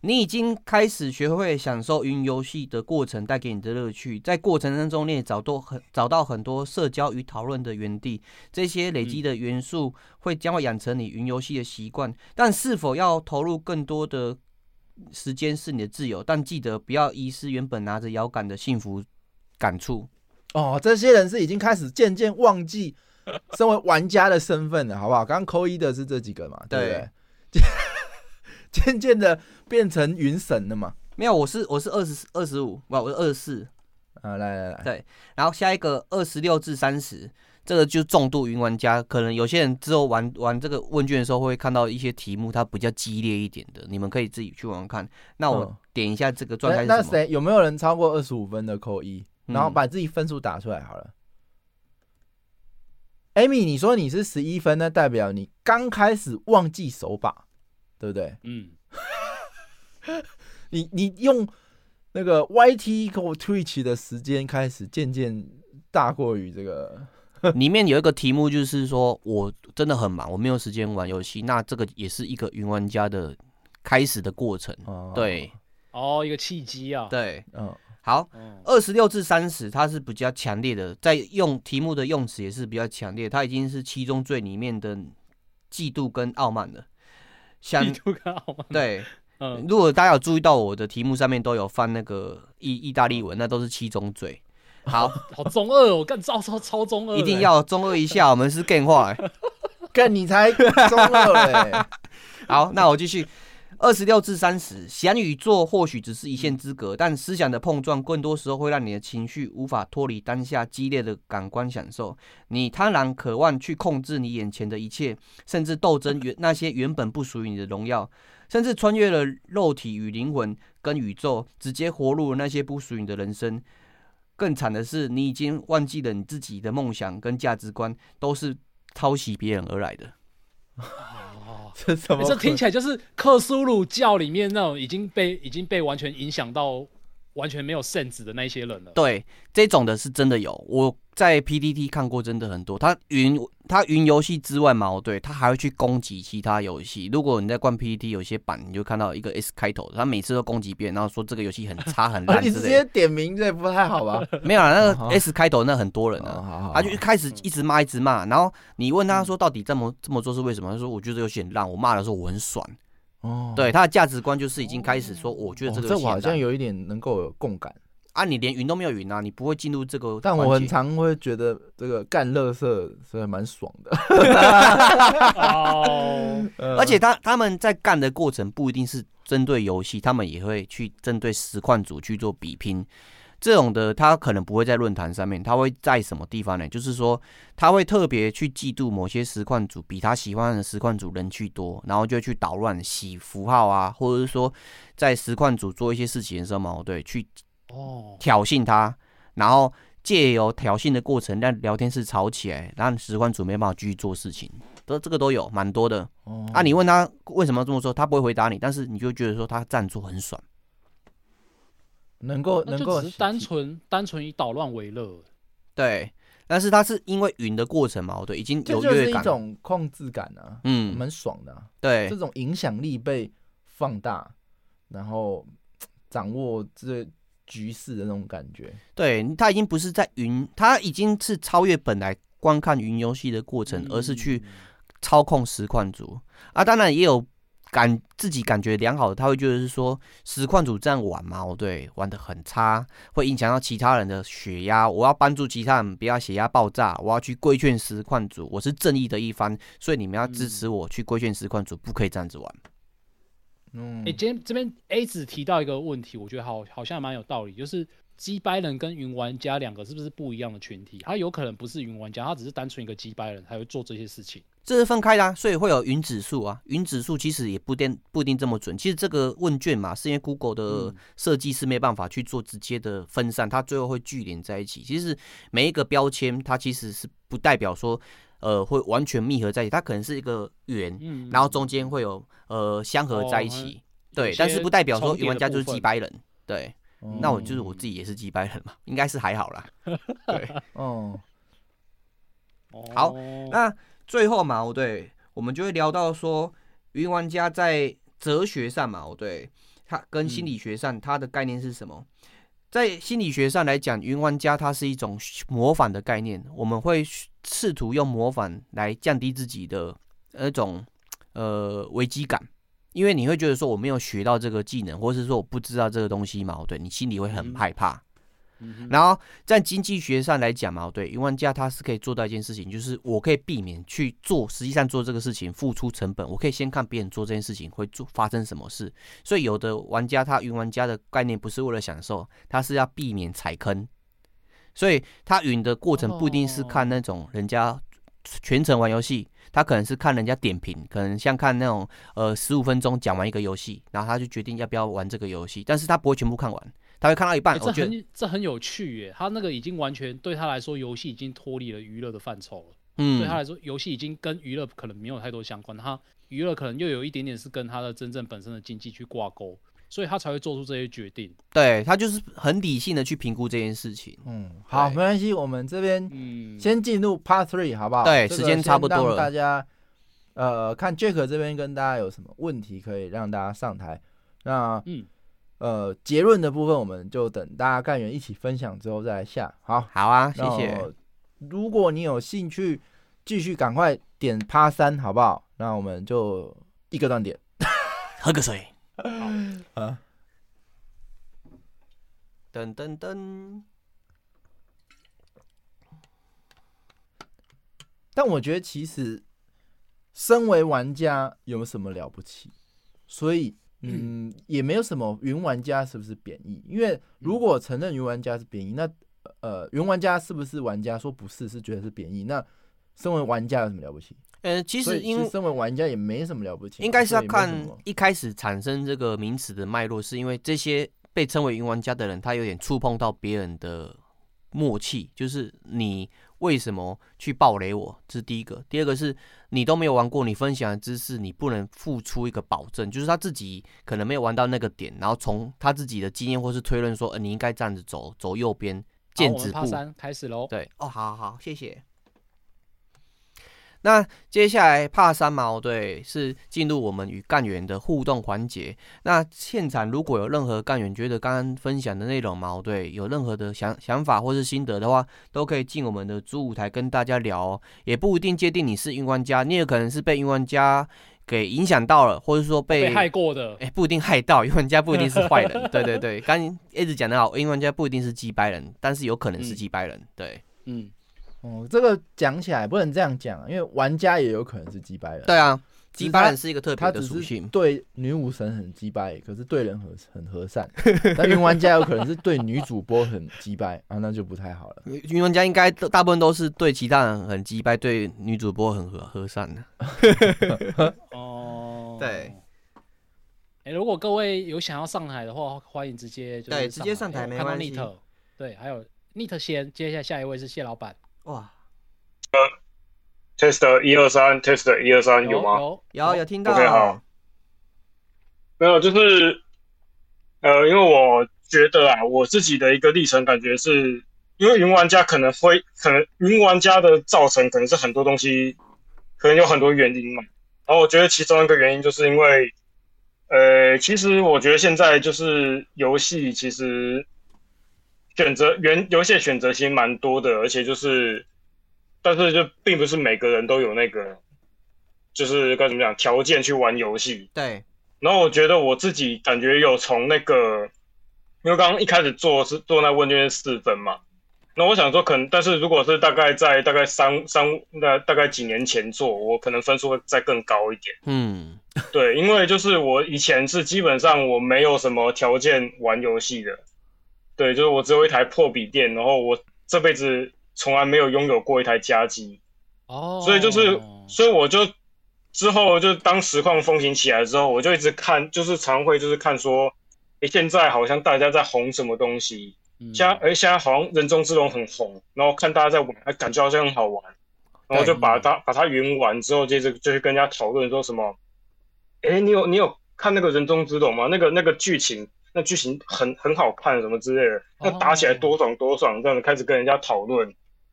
你已经开始学会享受云游戏的过程带给你的乐趣，在过程当中你也找到很找到很多社交与讨论的园地。这些累积的元素会将会养成你云游戏的习惯。但是否要投入更多的时间是你的自由，但记得不要遗失原本拿着摇杆的幸福感触。哦，这些人是已经开始渐渐忘记身为玩家的身份了，好不好？刚刚扣一的是这几个嘛，对不对？渐渐的变成云神了嘛？没有，我是我是二十二十五，不，我是二十四。啊，来来来，对，然后下一个二十六至三十，这个就重度云玩家。可能有些人之后玩玩这个问卷的时候，会看到一些题目，它比较激烈一点的，你们可以自己去玩玩看。那我点一下这个状态？那谁有没有人超过二十五分的扣一，然后把自己分数打出来好了。嗯 Amy，你说你是十一分，那代表你刚开始忘记手把，对不对？嗯。你你用那个 YT 或 Twitch 的时间开始渐渐大过于这个。里面有一个题目就是说，我真的很忙，我没有时间玩游戏。那这个也是一个云玩家的开始的过程。哦、对。哦，一个契机啊。对。嗯。好，二十六至三十，它是比较强烈的，在用题目的用词也是比较强烈，它已经是七宗罪里面的嫉妒跟傲慢了。嫉妒跟傲慢。对，嗯，如果大家有注意到我的题目上面都有放那个意意大利文，那都是七宗罪。好，好中二哦，干超超超中二，一定要中二一下，我们是 game 化，干你才中二嘞。好，那我继续。二十六至三十，想与做或许只是一线之隔，但思想的碰撞更多时候会让你的情绪无法脱离当下激烈的感官享受。你贪婪渴望去控制你眼前的一切，甚至斗争原那些原本不属于你的荣耀，甚至穿越了肉体与灵魂跟宇宙，直接活入了那些不属于你的人生。更惨的是，你已经忘记了你自己的梦想跟价值观都是抄袭别人而来的。这什么？这听起来就是克苏鲁教里面那种已经被已经被完全影响到完全没有 sense 的那些人了。对，这种的是真的有，我在 PTT 看过，真的很多。他云他云游戏之外嘛，对，他还会去攻击其他游戏。如果你在逛 PTT 有些版，你就看到一个 S 开头的，他每次都攻击别人，然后说这个游戏很差很烂。你直接点名这不太好吧？没有啊，那个 S 开头那很多人啊，他就一开始一直骂一直骂，然后你问他说到底这么这么做是为什么？他说我觉得游戏很烂，我骂的时候我很爽。哦，对，他的价值观就是已经开始说，我觉得这个游戏好像有一点能够有共感。啊，你连云都没有云啊，你不会进入这个。但我很常会觉得这个干乐色是蛮爽的。哦 而且他他们在干的过程不一定是针对游戏，他们也会去针对实况组去做比拼。这种的他可能不会在论坛上面，他会在什么地方呢？就是说他会特别去嫉妒某些实况组比他喜欢的实况组人去多，然后就去捣乱、洗符号啊，或者是说在实况组做一些事情的时候嘛，对，去。哦，挑衅他，然后借由挑衅的过程让聊天室吵起来，让实况主没办法继续做事情，都这个都有蛮多的。哦，啊，你问他为什么要这么说，他不会回答你，但是你就觉得说他站住很爽。能够能够只是单纯单纯以捣乱为乐。对，但是他是因为云的过程嘛，对，已经有这就是一种控制感啊，嗯，蛮爽的、啊。对，这种影响力被放大，然后掌握这局势的那种感觉。对，它已经不是在云，它已经是超越本来观看云游戏的过程，嗯、而是去操控实况组啊。当然也有。感自己感觉良好的，他会觉得是说实况组这样玩嘛，哦对，玩的很差，会影响到其他人的血压。我要帮助其他人不要血压爆炸，我要去规劝实况组，我是正义的一方，所以你们要支持我去规劝实况组，不可以这样子玩。嗯，哎、欸，今天这边 A 子提到一个问题，我觉得好好像蛮有道理，就是击败人跟云玩家两个是不是不一样的群体？他有可能不是云玩家，他只是单纯一个击败人，才会做这些事情。这是分开的啊，所以会有云指数啊。云指数其实也不定不一定这么准。其实这个问卷嘛，是因为 Google 的设计是没办法去做直接的分散，它最后会聚连在一起。其实每一个标签，它其实是不代表说，呃，会完全密合在一起。它可能是一个圆，然后中间会有呃相合在一起。对，但是不代表说云玩家就是击败人。对，那我就是我自己也是击败人嘛，应该是还好啦。对，哦，好，那。最后嘛，我对，我们就会聊到说，云玩家在哲学上嘛，我对，他跟心理学上他的概念是什么？在心理学上来讲，云玩家它是一种模仿的概念，我们会试图用模仿来降低自己的那种呃危机感，因为你会觉得说我没有学到这个技能，或是说我不知道这个东西嘛，对，你心里会很害怕。然后在经济学上来讲嘛，对，云玩家他是可以做到一件事情，就是我可以避免去做，实际上做这个事情付出成本，我可以先看别人做这件事情会做发生什么事。所以有的玩家他云玩家的概念不是为了享受，他是要避免踩坑。所以他云的过程不一定是看那种人家全程玩游戏，他可能是看人家点评，可能像看那种呃十五分钟讲完一个游戏，然后他就决定要不要玩这个游戏，但是他不会全部看完。他会看到一半，欸、这很这很有趣耶。他那个已经完全对他来说，游戏已经脱离了娱乐的范畴了。嗯，对他来说，游戏已经跟娱乐可能没有太多相关。他娱乐可能又有一点点是跟他的真正本身的经济去挂钩，所以他才会做出这些决定。对，他就是很理性的去评估这件事情。嗯，好，没关系，我们这边嗯先进入 Part Three 好不好？对，时间差不多了。大家呃看 Jack 这边跟大家有什么问题可以让大家上台。那嗯。呃，结论的部分我们就等大家干员一起分享之后再来下。好，好啊，谢谢。如果你有兴趣，继续赶快点趴三，好不好？那我们就一个断点，喝个水。好啊，噔噔噔。但我觉得其实，身为玩家有什么了不起？所以。嗯，也没有什么云玩家是不是贬义？因为如果承认云玩家是贬义，那呃，云玩家是不是玩家？说不是，是觉得是贬义。那身为玩家有什么了不起？呃，其实因为身为玩家也没什么了不起，应该是要看一开始产生这个名词的脉络，是因为这些被称为云玩家的人，他有点触碰到别人的默契，就是你。为什么去暴雷我？这是第一个。第二个是你都没有玩过，你分享的知识你不能付出一个保证，就是他自己可能没有玩到那个点，然后从他自己的经验或是推论说，呃，你应该这样子走，走右边，剑指步。开始喽。对，哦，好好好，谢谢。那接下来帕三毛对，是进入我们与干员的互动环节。那现场如果有任何干员觉得刚刚分享的内容毛对有任何的想想法或是心得的话，都可以进我们的主舞台跟大家聊哦。也不一定界定你是运玩家，你也可能是被运玩家给影响到了，或者说被，被害过的。哎、欸，不一定害到因为人家，不一定是坏人。对 对对，刚一直讲的好，云玩家不一定是击败人，但是有可能是击败人。对，嗯。哦，这个讲起来不能这样讲，因为玩家也有可能是击败人。对啊，击败人是一个特别的属性。对女武神很击败，可是对人很很和善。但云玩家有可能是对女主播很击败啊，那就不太好了。云玩家应该大部分都是对其他人很击败，对女主播很和和善的。哦，对。哎，如果各位有想要上台的话，欢迎直接就对直接上台没关系。对，还有 Neat 先，接下来下一位是谢老板。哇，呃，test 一二三，test 一二三，有吗？有有有听到。OK 好，没有，就是呃，因为我觉得啊，我自己的一个历程感觉是，因为云玩家可能会，可能云玩家的造成可能是很多东西，可能有很多原因嘛。然后我觉得其中一个原因就是因为，呃，其实我觉得现在就是游戏其实选择原游戏选择其实蛮多的，而且就是，但是就并不是每个人都有那个，就是该怎么讲条件去玩游戏。对。然后我觉得我自己感觉有从那个，因为刚刚一开始做是做那问卷四分嘛。那我想说，可能，但是如果是大概在大概三三那大概几年前做，我可能分数会再更高一点。嗯，对，因为就是我以前是基本上我没有什么条件玩游戏的，对，就是我只有一台破笔电，然后我这辈子从来没有拥有过一台家机。哦，所以就是，所以我就之后就当实况风行起来之后，我就一直看，就是常会就是看说，诶，现在好像大家在红什么东西。现在，哎，现在好像人中之龙很红，然后看大家在玩，还感觉好像很好玩，然后就把它把它云完之后，接着就去跟人家讨论说什么，哎，你有你有看那个人中之龙吗？那个那个剧情，那剧情很很好看，什么之类的，那打起来多爽多爽，这样子开始跟人家讨论，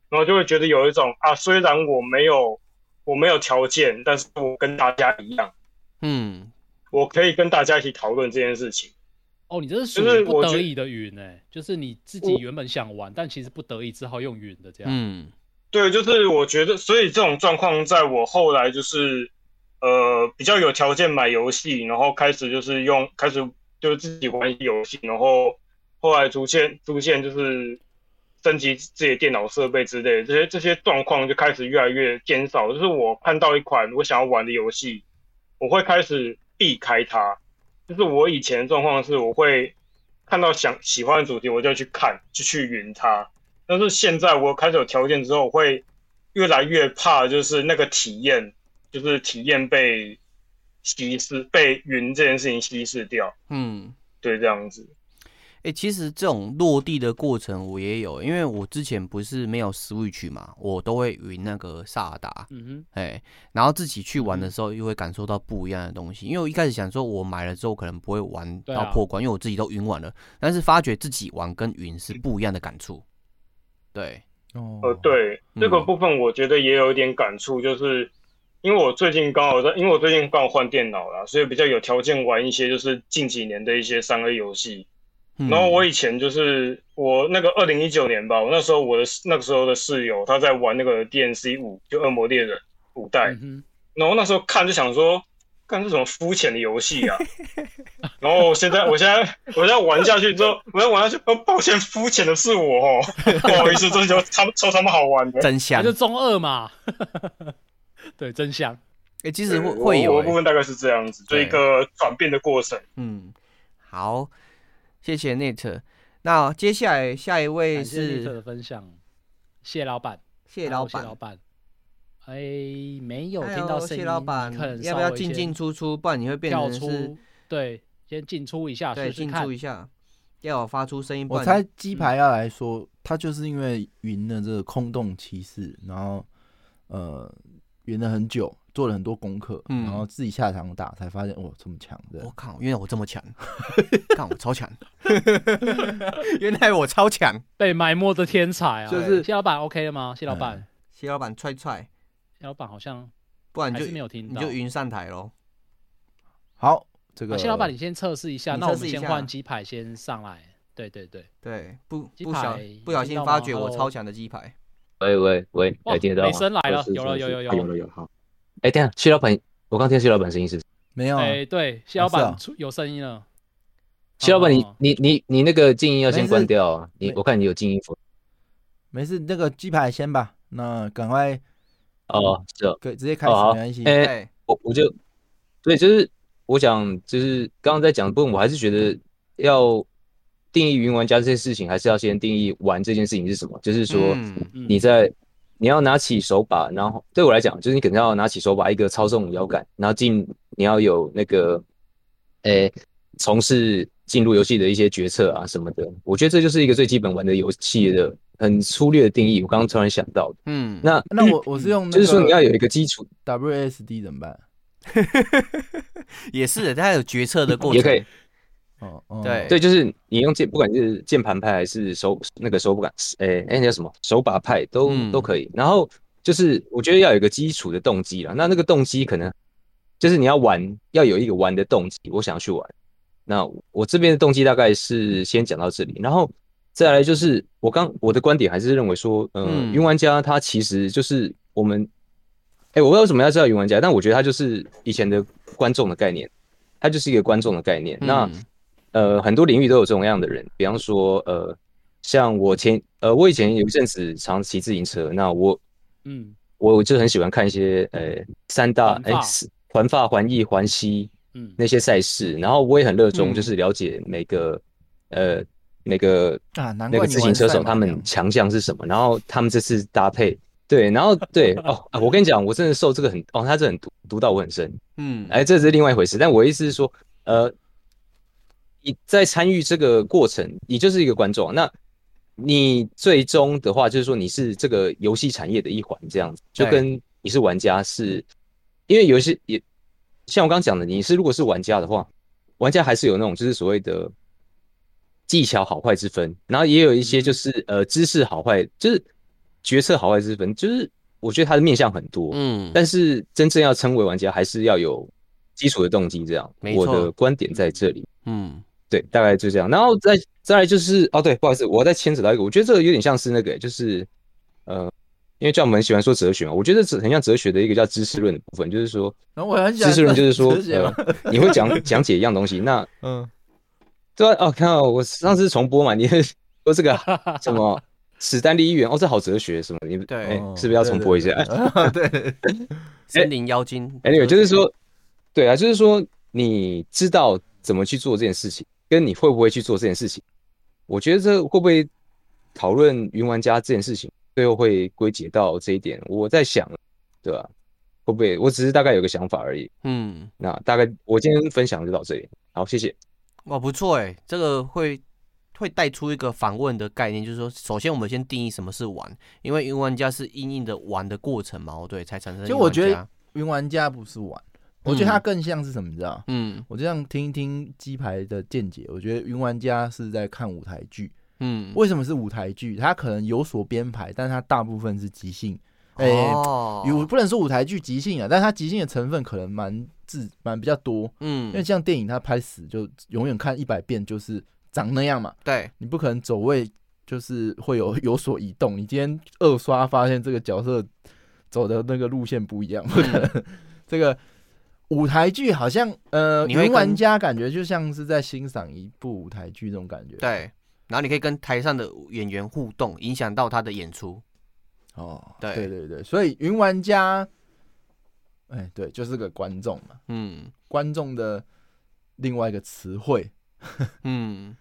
然后就会觉得有一种啊，虽然我没有我没有条件，但是我跟大家一样，嗯，我可以跟大家一起讨论这件事情。哦，你这是属于不得已的云哎，就是你自己原本想玩，但其实不得已只好用云的这样。嗯，对，就是我觉得，所以这种状况在我后来就是呃比较有条件买游戏，然后开始就是用开始就是自己玩游戏，然后后来逐渐逐渐就是升级自己的电脑设备之类的，这些这些状况就开始越来越减少。就是我看到一款我想要玩的游戏，我会开始避开它。就是我以前的状况是，我会看到想喜欢的主题，我就去看，就去云它。但是现在我开始有条件之后，我会越来越怕，就是那个体验，就是体验被稀释，被云这件事情稀释掉。嗯，对，这样子。哎、欸，其实这种落地的过程我也有，因为我之前不是没有 Switch 嘛，我都会云那个萨尔达，嗯哼，哎，然后自己去玩的时候又会感受到不一样的东西。因为我一开始想说，我买了之后可能不会玩到破关，因为我自己都云玩了，但是发觉自己玩跟云是不一样的感触。对，哦，呃，对，这个部分我觉得也有一点感触，就是因为我最近刚好在，因为我最近刚好换电脑了，所以比较有条件玩一些就是近几年的一些三 A 游戏。然后我以前就是我那个二零一九年吧，我那时候我的那个时候的室友他在玩那个 DNC 五，就恶魔猎人五代。然后那时候看就想说，干这种肤浅的游戏啊。然后现在我现在我现在玩下去之后，我要玩下去，哦，抱歉，肤浅的是我哦，不好意思，这就超超他妈好玩的，真香，就中二嘛。对，真相。哎，其实会会有部分大概是这样子，就一个转变的过程。嗯，好。谢谢 Net，那接下来下一位是 Net 的分享，谢老板，谢老板，谢老板，哎，没有听到声音，谢老板，要不要进进出出？不然你会变成是，对，先进出一下，对，进出一下，要我发出声音。我猜鸡排要来说，他就是因为云的这个空洞骑士，然后呃，云了很久。做了很多功课，嗯，然后自己下场打，才发现哇，这么强的！我靠，原来我这么强，看我超强，原来我超强，被埋没的天才啊！就是谢老板 OK 了吗？谢老板，谢老板踹踹，谢老板好像，不然就没有听到，你就云上台喽。好，这个谢老板你先测试一下，那我们先换鸡排先上来。对对对对，不不小不小心发觉我超强的鸡排。喂喂喂，听得到吗？美声来了，有了有有有有了有好。哎，等下，谢老板，我刚听谢老板声音是？没有。哎，对，谢老板出有声音了。谢老板，你你你你那个静音要先关掉啊！你我看你有静音符。没事，那个鸡排先吧。那赶快。哦，是哦，可以直接开始，没关系。哎，我我就，对，就是我想，就是刚刚在讲的部分，我还是觉得要定义云玩家这些事情，还是要先定义玩这件事情是什么。就是说，你在。你要拿起手把，然后对我来讲，就是你肯定要拿起手把一个操纵摇杆，然后进你要有那个，诶，从事进入游戏的一些决策啊什么的。我觉得这就是一个最基本玩的游戏的很粗略的定义。我刚刚突然想到的，嗯，那那我我是用，就是说你要有一个基础 WSD 怎么办？也是，它有决策的过程，也可以。哦哦，对对，就是你用键，不管是键盘派还是手那个手感，哎哎，那叫什么手把派都、嗯、都可以。然后就是我觉得要有一个基础的动机啦，那那个动机可能就是你要玩，要有一个玩的动机，我想要去玩。那我这边的动机大概是先讲到这里，然后再来就是我刚我的观点还是认为说，呃、嗯，云玩家他其实就是我们，哎，我不知道为什么要知道云玩家，但我觉得他就是以前的观众的概念，他就是一个观众的概念。嗯、那呃，很多领域都有这种样的人，比方说，呃，像我前，呃，我以前有一阵子常骑自行车，那我，嗯，我就很喜欢看一些，呃，三大，哎，环法、环意、环西，嗯，那些赛事，然后我也很热衷，就是了解每个，嗯、呃，每个啊，那个自行车手他们强项是什么，然后他们这次搭配，对，然后对，哦，我跟你讲，我真的受这个很，哦，他这很毒，毒到我很深，嗯，哎，这是另外一回事，但我意思是说，呃。你在参与这个过程，你就是一个观众。那你最终的话，就是说你是这个游戏产业的一环，这样子，就跟你是玩家是，因为游戏也像我刚刚讲的，你是如果是玩家的话，玩家还是有那种就是所谓的技巧好坏之分，然后也有一些就是呃知识好坏，就是决策好坏之分，就是我觉得它的面向很多，嗯，但是真正要称为玩家，还是要有基础的动机，这样，我的观点在这里，嗯。对，大概就这样，然后再再来就是哦，对，不好意思，我再牵扯到一个，我觉得这个有点像是那个，就是呃，因为叫我们喜欢说哲学嘛，我觉得这很像哲学的一个叫知识论的部分，就是说，然后我还知识论就是说，呃，你会讲讲解一样东西，那 嗯，对哦，看到我上次重播嘛，你 说这个 什么史丹利议员，哦，这好哲学什么，你对，是不是要重播一下？对，森林妖精，哎，那个就是说，对啊，就是说你知道怎么去做这件事情。跟你会不会去做这件事情，我觉得这会不会讨论云玩家这件事情，最后会归结到这一点。我在想，对吧？会不会？我只是大概有个想法而已。嗯，那大概我今天分享就到这里。好，谢谢。哇，不错哎，这个会会带出一个反问的概念，就是说，首先我们先定义什么是玩，因为云玩家是因应的玩的过程嘛，对，才产生。就我觉得云玩家不是玩。我觉得它更像是什么，你知道？嗯，我这样听一听鸡排的见解，我觉得云玩家是在看舞台剧。嗯，为什么是舞台剧？它可能有所编排，但它大部分是即兴。哎、哦，有、欸、不能说舞台剧即兴啊，但它即兴的成分可能蛮自蛮比较多。嗯，因为像电影它拍死就永远看一百遍，就是长那样嘛。对，你不可能走位就是会有有所移动。你今天二刷发现这个角色走的那个路线不一样，不可能、嗯、这个。舞台剧好像，呃，云玩家感觉就像是在欣赏一部舞台剧这种感觉。对，然后你可以跟台上的演员互动，影响到他的演出。哦，对对对对，所以云玩家，哎、欸，对，就是个观众嘛。嗯，观众的另外一个词汇。嗯，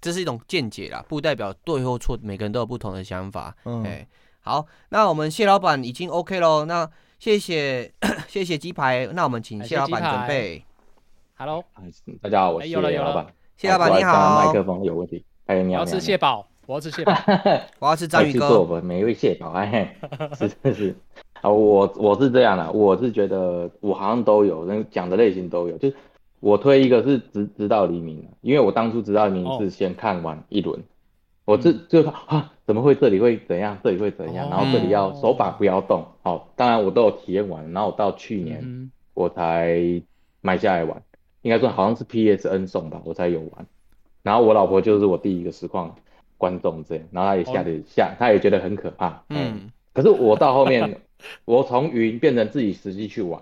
这是一种见解啦，不代表对或错，每个人都有不同的想法。嗯，哎，好，那我们谢老板已经 OK 喽，那。谢谢 谢谢鸡排，那我们请谢老板准备。Hello，大家好，我是谢老板。谢老板你好。麦克风有问题。还有你要吃蟹堡，我要吃蟹堡，我要吃章鱼哥。每一位蟹堡，哎，是是是。啊，我我是这样的，我是觉得我好像都有，那讲的类型都有。就是我推一个是直直到黎明，因为我当初直到黎明是先看完一轮。我这就说啊，怎么会这里会怎样，这里会怎样，然后这里要手把不要动，好，当然我都有体验完，然后我到去年我才买下来玩，应该说好像是 PSN 送吧，我才有玩，然后我老婆就是我第一个实况观众这样，然后她也吓得吓，她也觉得很可怕，嗯，可是我到后面，我从云变成自己实际去玩，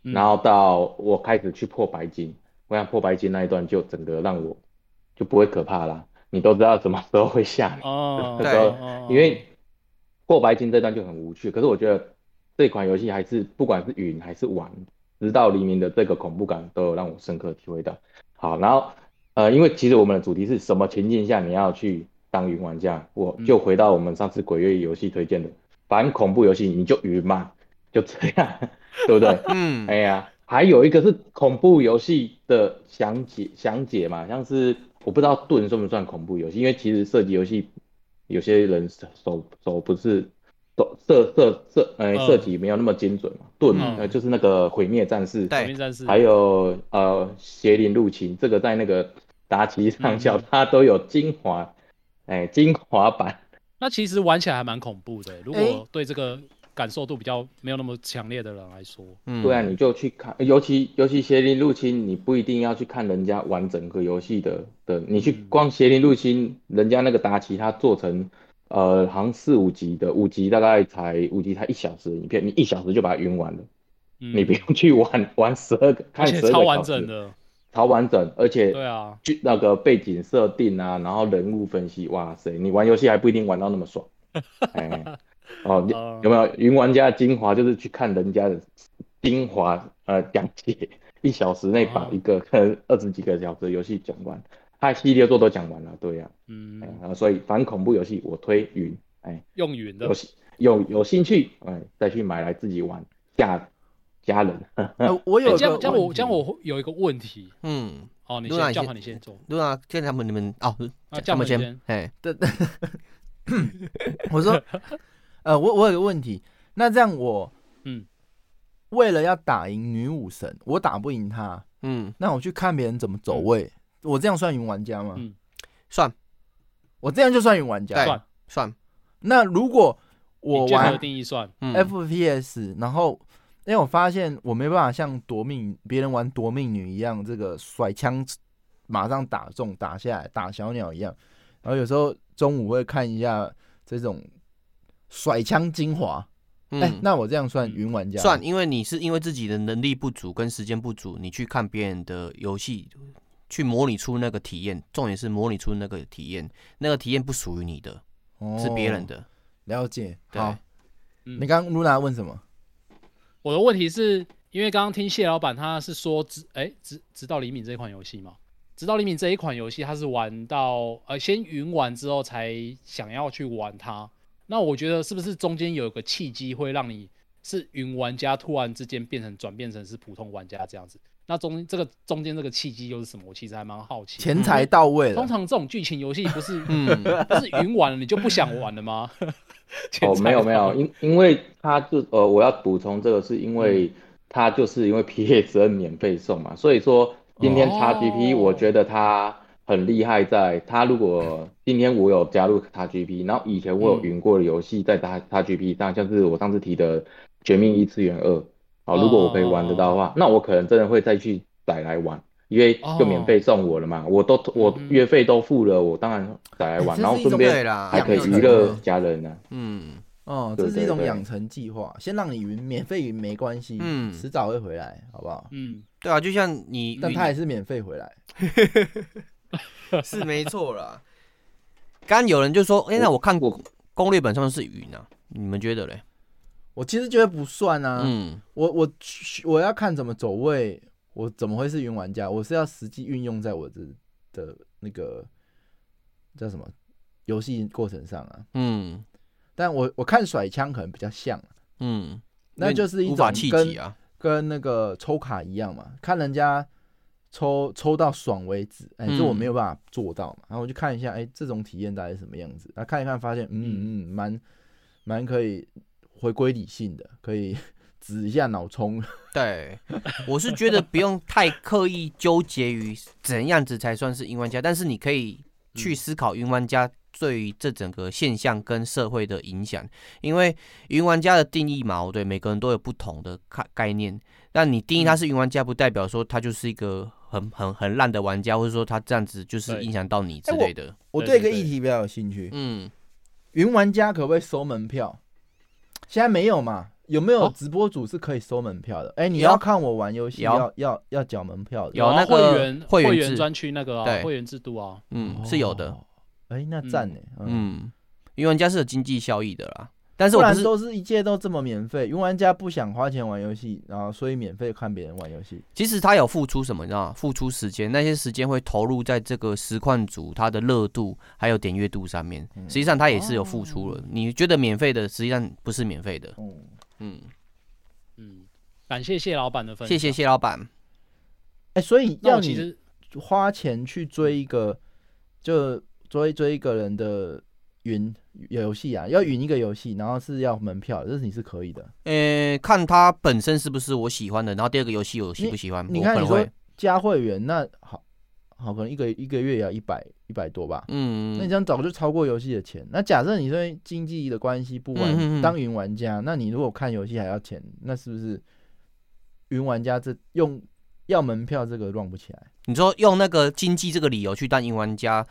然后到我开始去破白金，我想破白金那一段就整个让我就不会可怕啦。你都知道什么时候会下雨哦，对，因为过白金这段就很无趣。可是我觉得这款游戏还是不管是云还是玩，直到黎明的这个恐怖感都有让我深刻体会到。好，然后呃，因为其实我们的主题是什么情境下你要去当云玩家，我就回到我们上次鬼月游戏推荐的，反正恐怖游戏你就云嘛，就这样，对不对？嗯，哎呀，还有一个是恐怖游戏的详解详解嘛，像是。我不知道盾算不算恐怖游戏，因为其实射击游戏有些人手手不是手射射射呃射击没有那么精准嘛。盾呃就是那个毁灭战士，毁灭战士，还有呃邪灵入侵，这个在那个达奇上校，它都有精华，哎，精华版。那其实玩起来还蛮恐怖的，如果对这个感受度比较没有那么强烈的人来说，嗯，对啊，你就去看，尤其尤其邪灵入侵，你不一定要去看人家玩整个游戏的的，你去光邪灵入侵，人家那个达奇他做成，呃，好像四五集的，五集大概才五集才一小时的影片，你一小时就把它云完了，嗯，你不用去玩 玩十二个，看十二个，超完整的。超完整，而且对啊，那个背景设定啊，然后人物分析，哇塞，你玩游戏还不一定玩到那么爽。哎，哦，有没有云玩家的精华？就是去看人家的精华，呃，讲解一小时内把一个可能二十几个小时的游戏讲完，他系列作都讲完了，对呀、啊，嗯，然后所以反恐怖游戏我推云，哎，用云的，有有有兴趣，哎，再去买来自己玩下。家人，呃、我有这样这样我这样我有一个问题，嗯，哦，你先叫他你先做，对啊，现在他们你们哦，叫他们先，哎，对对，我说，呃，我我有个问题，那这样我，嗯，为了要打赢女武神，我打不赢她，嗯，那我去看别人怎么走位，嗯、我这样算云玩家吗？嗯，算，我这样就算云玩家，算。算。那如果我玩定义算。FPS，然后。因为我发现我没办法像夺命别人玩夺命女一样，这个甩枪马上打中打下来打小鸟一样，然后有时候中午会看一下这种甩枪精华。哎、嗯欸，那我这样算云玩家？算，因为你是因为自己的能力不足跟时间不足，你去看别人的游戏，去模拟出那个体验。重点是模拟出那个体验，那个体验不属于你的，哦、是别人的。了解。好，嗯、你刚刚露娜问什么？我的问题是因为刚刚听谢老板他是说直哎直直到黎明这一款游戏嘛，直到黎明这一款游戏他是玩到呃先云玩之后才想要去玩它，那我觉得是不是中间有一个契机会让你是云玩家突然之间变成转变成是普通玩家这样子？那中这个中间这个契机又是什么？我其实还蛮好奇。钱财到位了。通常这种剧情游戏不是嗯 不是云玩了你就不想玩了吗？哦，没有没有，因因为他就呃，我要补充这个，是因为他就是因为 PSN 免费送嘛，所以说今天 XGP 我觉得他很厉害，在他如果今天我有加入 XGP，然后以前我有云过的游戏在他 XGP 上，像是我上次提的《绝命异次元二》，好，如果我可以玩得到的话，那我可能真的会再去载来玩。因为就免费送我了嘛，我都我月费都付了，我当然再来玩，然后顺便还可以娱乐家人呢。嗯，哦，这是一种养成计划，先让你云，免费云没关系，嗯，迟早会回来，好不好？嗯，对啊，就像你，但他也是免费回来，是没错啦。刚刚有人就说，哎，那我看过攻略本上是云啊，你们觉得嘞？我其实觉得不算啊，嗯，我我我要看怎么走位。我怎么会是云玩家？我是要实际运用在我的的那个叫什么游戏过程上啊。嗯，但我我看甩枪可能比较像，嗯，那就是一种跟跟那个抽卡一样嘛，看人家抽抽到爽为止，哎，这我没有办法做到嘛。然后我就看一下，哎，这种体验大概是什么样子？那看一看，发现，嗯嗯，蛮蛮可以回归理性的，可以。指一下脑充，对，我是觉得不用太刻意纠结于怎样子才算是云玩家，但是你可以去思考云玩家对于这整个现象跟社会的影响，因为云玩家的定义嘛，对，每个人都有不同的概概念。但你定义他是云玩家，不代表说他就是一个很很很烂的玩家，或者说他这样子就是影响到你之类的。欸、我，我对一个议题比较有兴趣，嗯，云玩家可不可以收门票？现在没有嘛？有没有直播主是可以收门票的？哎、哦欸，你要看我玩游戏要要要缴门票的。有那个会员会员专区那个啊，对会员制度啊，嗯，是有的。哎、欸，那赞呢？嗯，云玩家是有经济效益的啦。但是我不是都是一切都这么免费，云玩家不想花钱玩游戏，然后所以免费看别人玩游戏。其实他有付出什么，你知道吗？付出时间，那些时间会投入在这个实况组他的热度还有点阅度上面。实际上他也是有付出了。嗯、你觉得免费的，实际上不是免费的。嗯嗯嗯，感谢谢老板的分享。谢谢谢老板。哎、欸，所以要你花钱去追一个，就追追一个人的云游戏啊，要云一个游戏，然后是要门票，这是你是可以的。呃、欸，看他本身是不是我喜欢的，然后第二个游戏我喜不喜欢。你，你看你说加会员，那好好，可能一个一个月也要一百一百多吧。嗯，那你这样早就超过游戏的钱。那假设你说经济的关系不玩，嗯、当云玩家，那你如果看游戏还要钱，那是不是云玩家这用要门票这个 run 不起来？你说用那个经济这个理由去当云玩家？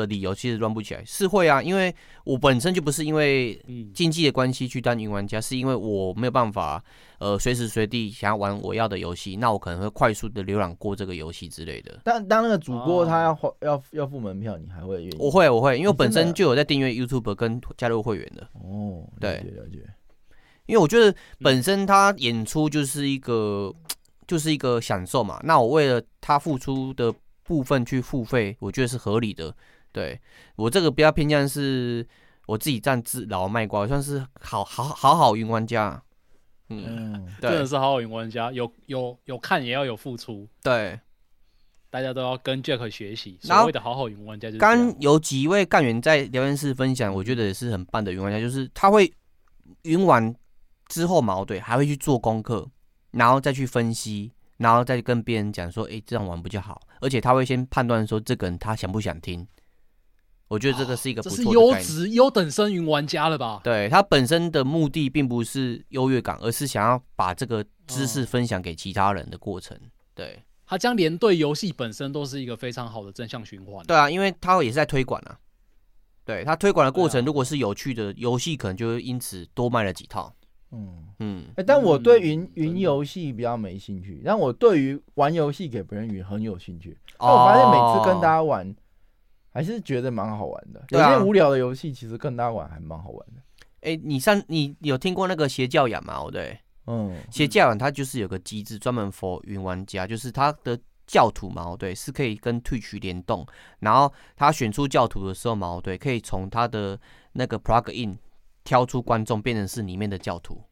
的理由其实 run 不起来，是会啊，因为我本身就不是因为经济的关系去当云玩家，是因为我没有办法，呃，随时随地想要玩我要的游戏，那我可能会快速的浏览过这个游戏之类的。但当那个主播他要花、哦、要要付门票，你还会愿意？我会我会，因为我本身就有在订阅 YouTube 跟加入会员的。哦，对，了解。因为我觉得本身他演出就是一个 就是一个享受嘛，那我为了他付出的部分去付费，我觉得是合理的。对我这个比较偏向是我自己占自老卖瓜，算是好好好好云玩家，嗯，对真的是好好云玩家，有有有看也要有付出，对，大家都要跟 Jack 学习。所谓的好好云玩家就是，刚有几位干员在聊天室分享，我觉得也是很棒的云玩家，就是他会云完之后嘛，对，还会去做功课，然后再去分析，然后再跟别人讲说，哎，这样玩比较好，而且他会先判断说这个人他想不想听。我觉得这个是一个不错的，这是优质优等生云玩家了吧？对，他本身的目的并不是优越感，而是想要把这个知识分享给其他人的过程。对，他将连对游戏本身都是一个非常好的正向循环。对啊，因为他也是在推广啊。对，他推广的过程，如果是有趣的游戏，可能就会因此多卖了几套。嗯嗯。哎，但我对云云游戏比较没兴趣，但我对于玩游戏给别人云很有兴趣。哦。我发现每次跟大家玩。还是觉得蛮好玩的，啊、有些无聊的游戏其实跟大家玩还蛮好玩的。哎、欸，你上你有听过那个邪教养吗？对，嗯，邪教养它就是有个机制专门 for 云玩家，就是它的教徒嘛，对，是可以跟 Twitch 联动，然后他选出教徒的时候嘛，对，可以从他的那个 plug in 挑出观众变成是里面的教徒。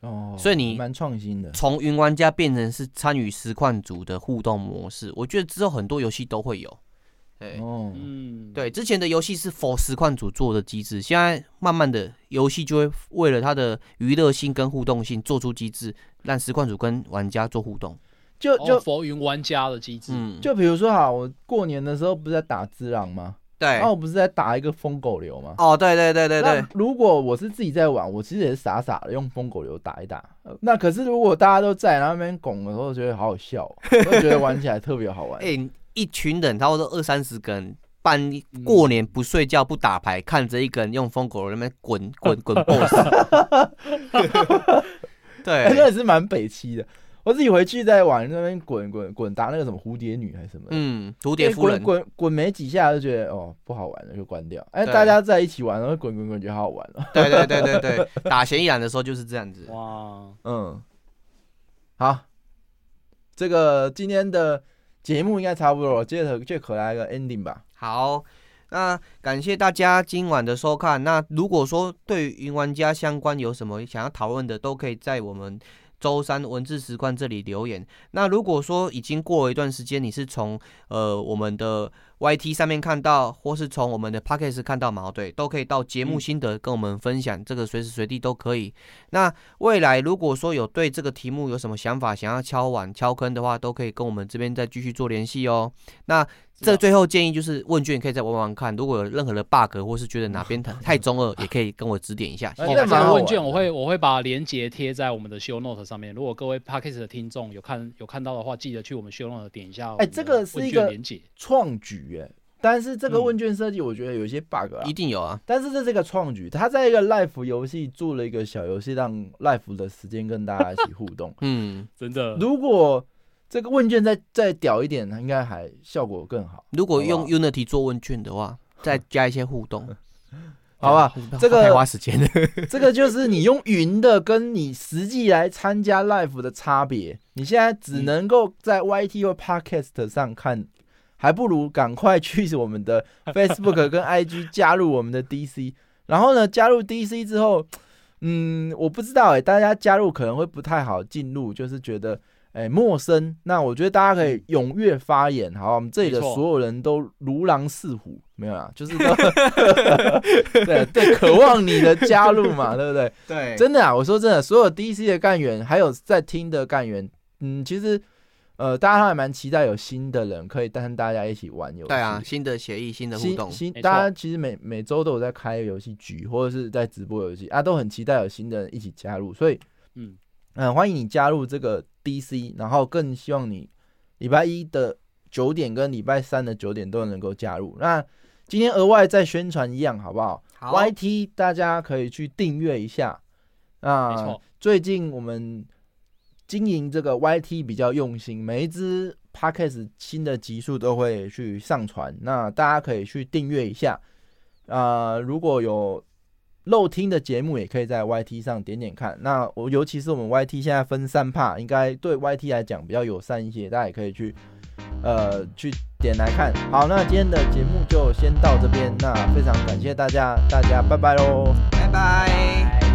哦，所以你蛮创新的，从云玩家变成是参与实况组的互动模式，我觉得之后很多游戏都会有。对，哦，嗯，对，之前的游戏是 for 实况组做的机制，现在慢慢的游戏就会为了它的娱乐性跟互动性做出机制，让实况组跟玩家做互动，就就 for 云玩家的机制，嗯，就比如说哈，我过年的时候不是在打只狼吗？对，然后我不是在打一个疯狗流吗？哦，对对对对对，如果我是自己在玩，我其实也是傻傻的用疯狗流打一打，那可是如果大家都在那边拱的时候，觉得好好笑，我觉得玩起来特别好玩，哎。一群人，差不多二三十个人，半过年不睡觉不打牌，看着一个人用疯狗在那边滚滚滚 BOSS。对，那也是蛮北七的。我自己回去在玩那边滚滚滚打那个什么蝴蝶女还是什么，嗯，蝴蝶夫人，滚滚没几下就觉得哦不好玩了，就关掉。哎，大家在一起玩，然后滚滚滚觉得好好玩了。对对对对对，打嫌疑人的时候就是这样子。哇，嗯，好，这个今天的。节目应该差不多了，接着就可来个 ending 吧。好，那感谢大家今晚的收看。那如果说对于云玩家相关有什么想要讨论的，都可以在我们周三文字实况这里留言。那如果说已经过了一段时间，你是从呃我们的 YT 上面看到，或是从我们的 Podcast 看到嘛，对，都可以到节目心得跟我们分享，这个随时随地都可以。那未来如果说有对这个题目有什么想法，想要敲碗敲坑的话，都可以跟我们这边再继续做联系哦。那这最后建议就是问卷可以再玩玩看，如果有任何的 bug 或是觉得哪边太中二，也可以跟我指点一下。这个问卷我会我会把链接贴在我们的 show note 上面，如果各位 Podcast 的听众有看有看到的话，记得去我们 show note 点一下。哎，这个是一个创举哎。但是这个问卷设计，我觉得有一些 bug 啊，一定有啊。但是这是一个创举，他在一个 life 游戏做了一个小游戏，让 life 的时间跟大家一起互动。嗯，真的。如果这个问卷再再屌一点，应该还效果更好。如果用 Unity 做问卷的话，再加一些互动，好吧？这个太花时间了。这个就是你用云的跟你实际来参加 live 的差别。你现在只能够在 YT 或 Podcast 上看。还不如赶快去我们的 Facebook 跟 IG 加入我们的 DC，然后呢，加入 DC 之后，嗯，我不知道哎，大家加入可能会不太好进入，就是觉得哎陌生。那我觉得大家可以踊跃发言，好，我们这里的所有人都如狼似虎，没有啊，就是都 对对，渴望你的加入嘛，对不对？对，真的啊，我说真的，所有 DC 的干员还有在听的干员，嗯，其实。呃，大家还蛮期待有新的人可以带跟大家一起玩游戏。对啊，新的协议，新的互动。新，新大家其实每每周都有在开游戏局，或者是在直播游戏啊，都很期待有新的人一起加入。所以，嗯嗯、呃，欢迎你加入这个 DC，然后更希望你礼拜一的九点跟礼拜三的九点都能够加入。那今天额外再宣传一样，好不好？好。YT 大家可以去订阅一下。那，最近我们。经营这个 YT 比较用心，每一支 Podcast 新的集数都会去上传，那大家可以去订阅一下。啊、呃，如果有漏听的节目，也可以在 YT 上点点看。那我尤其是我们 YT 现在分三怕应该对 YT 来讲比较友善一些，大家也可以去呃去点来看。好，那今天的节目就先到这边，那非常感谢大家，大家拜拜喽，拜拜。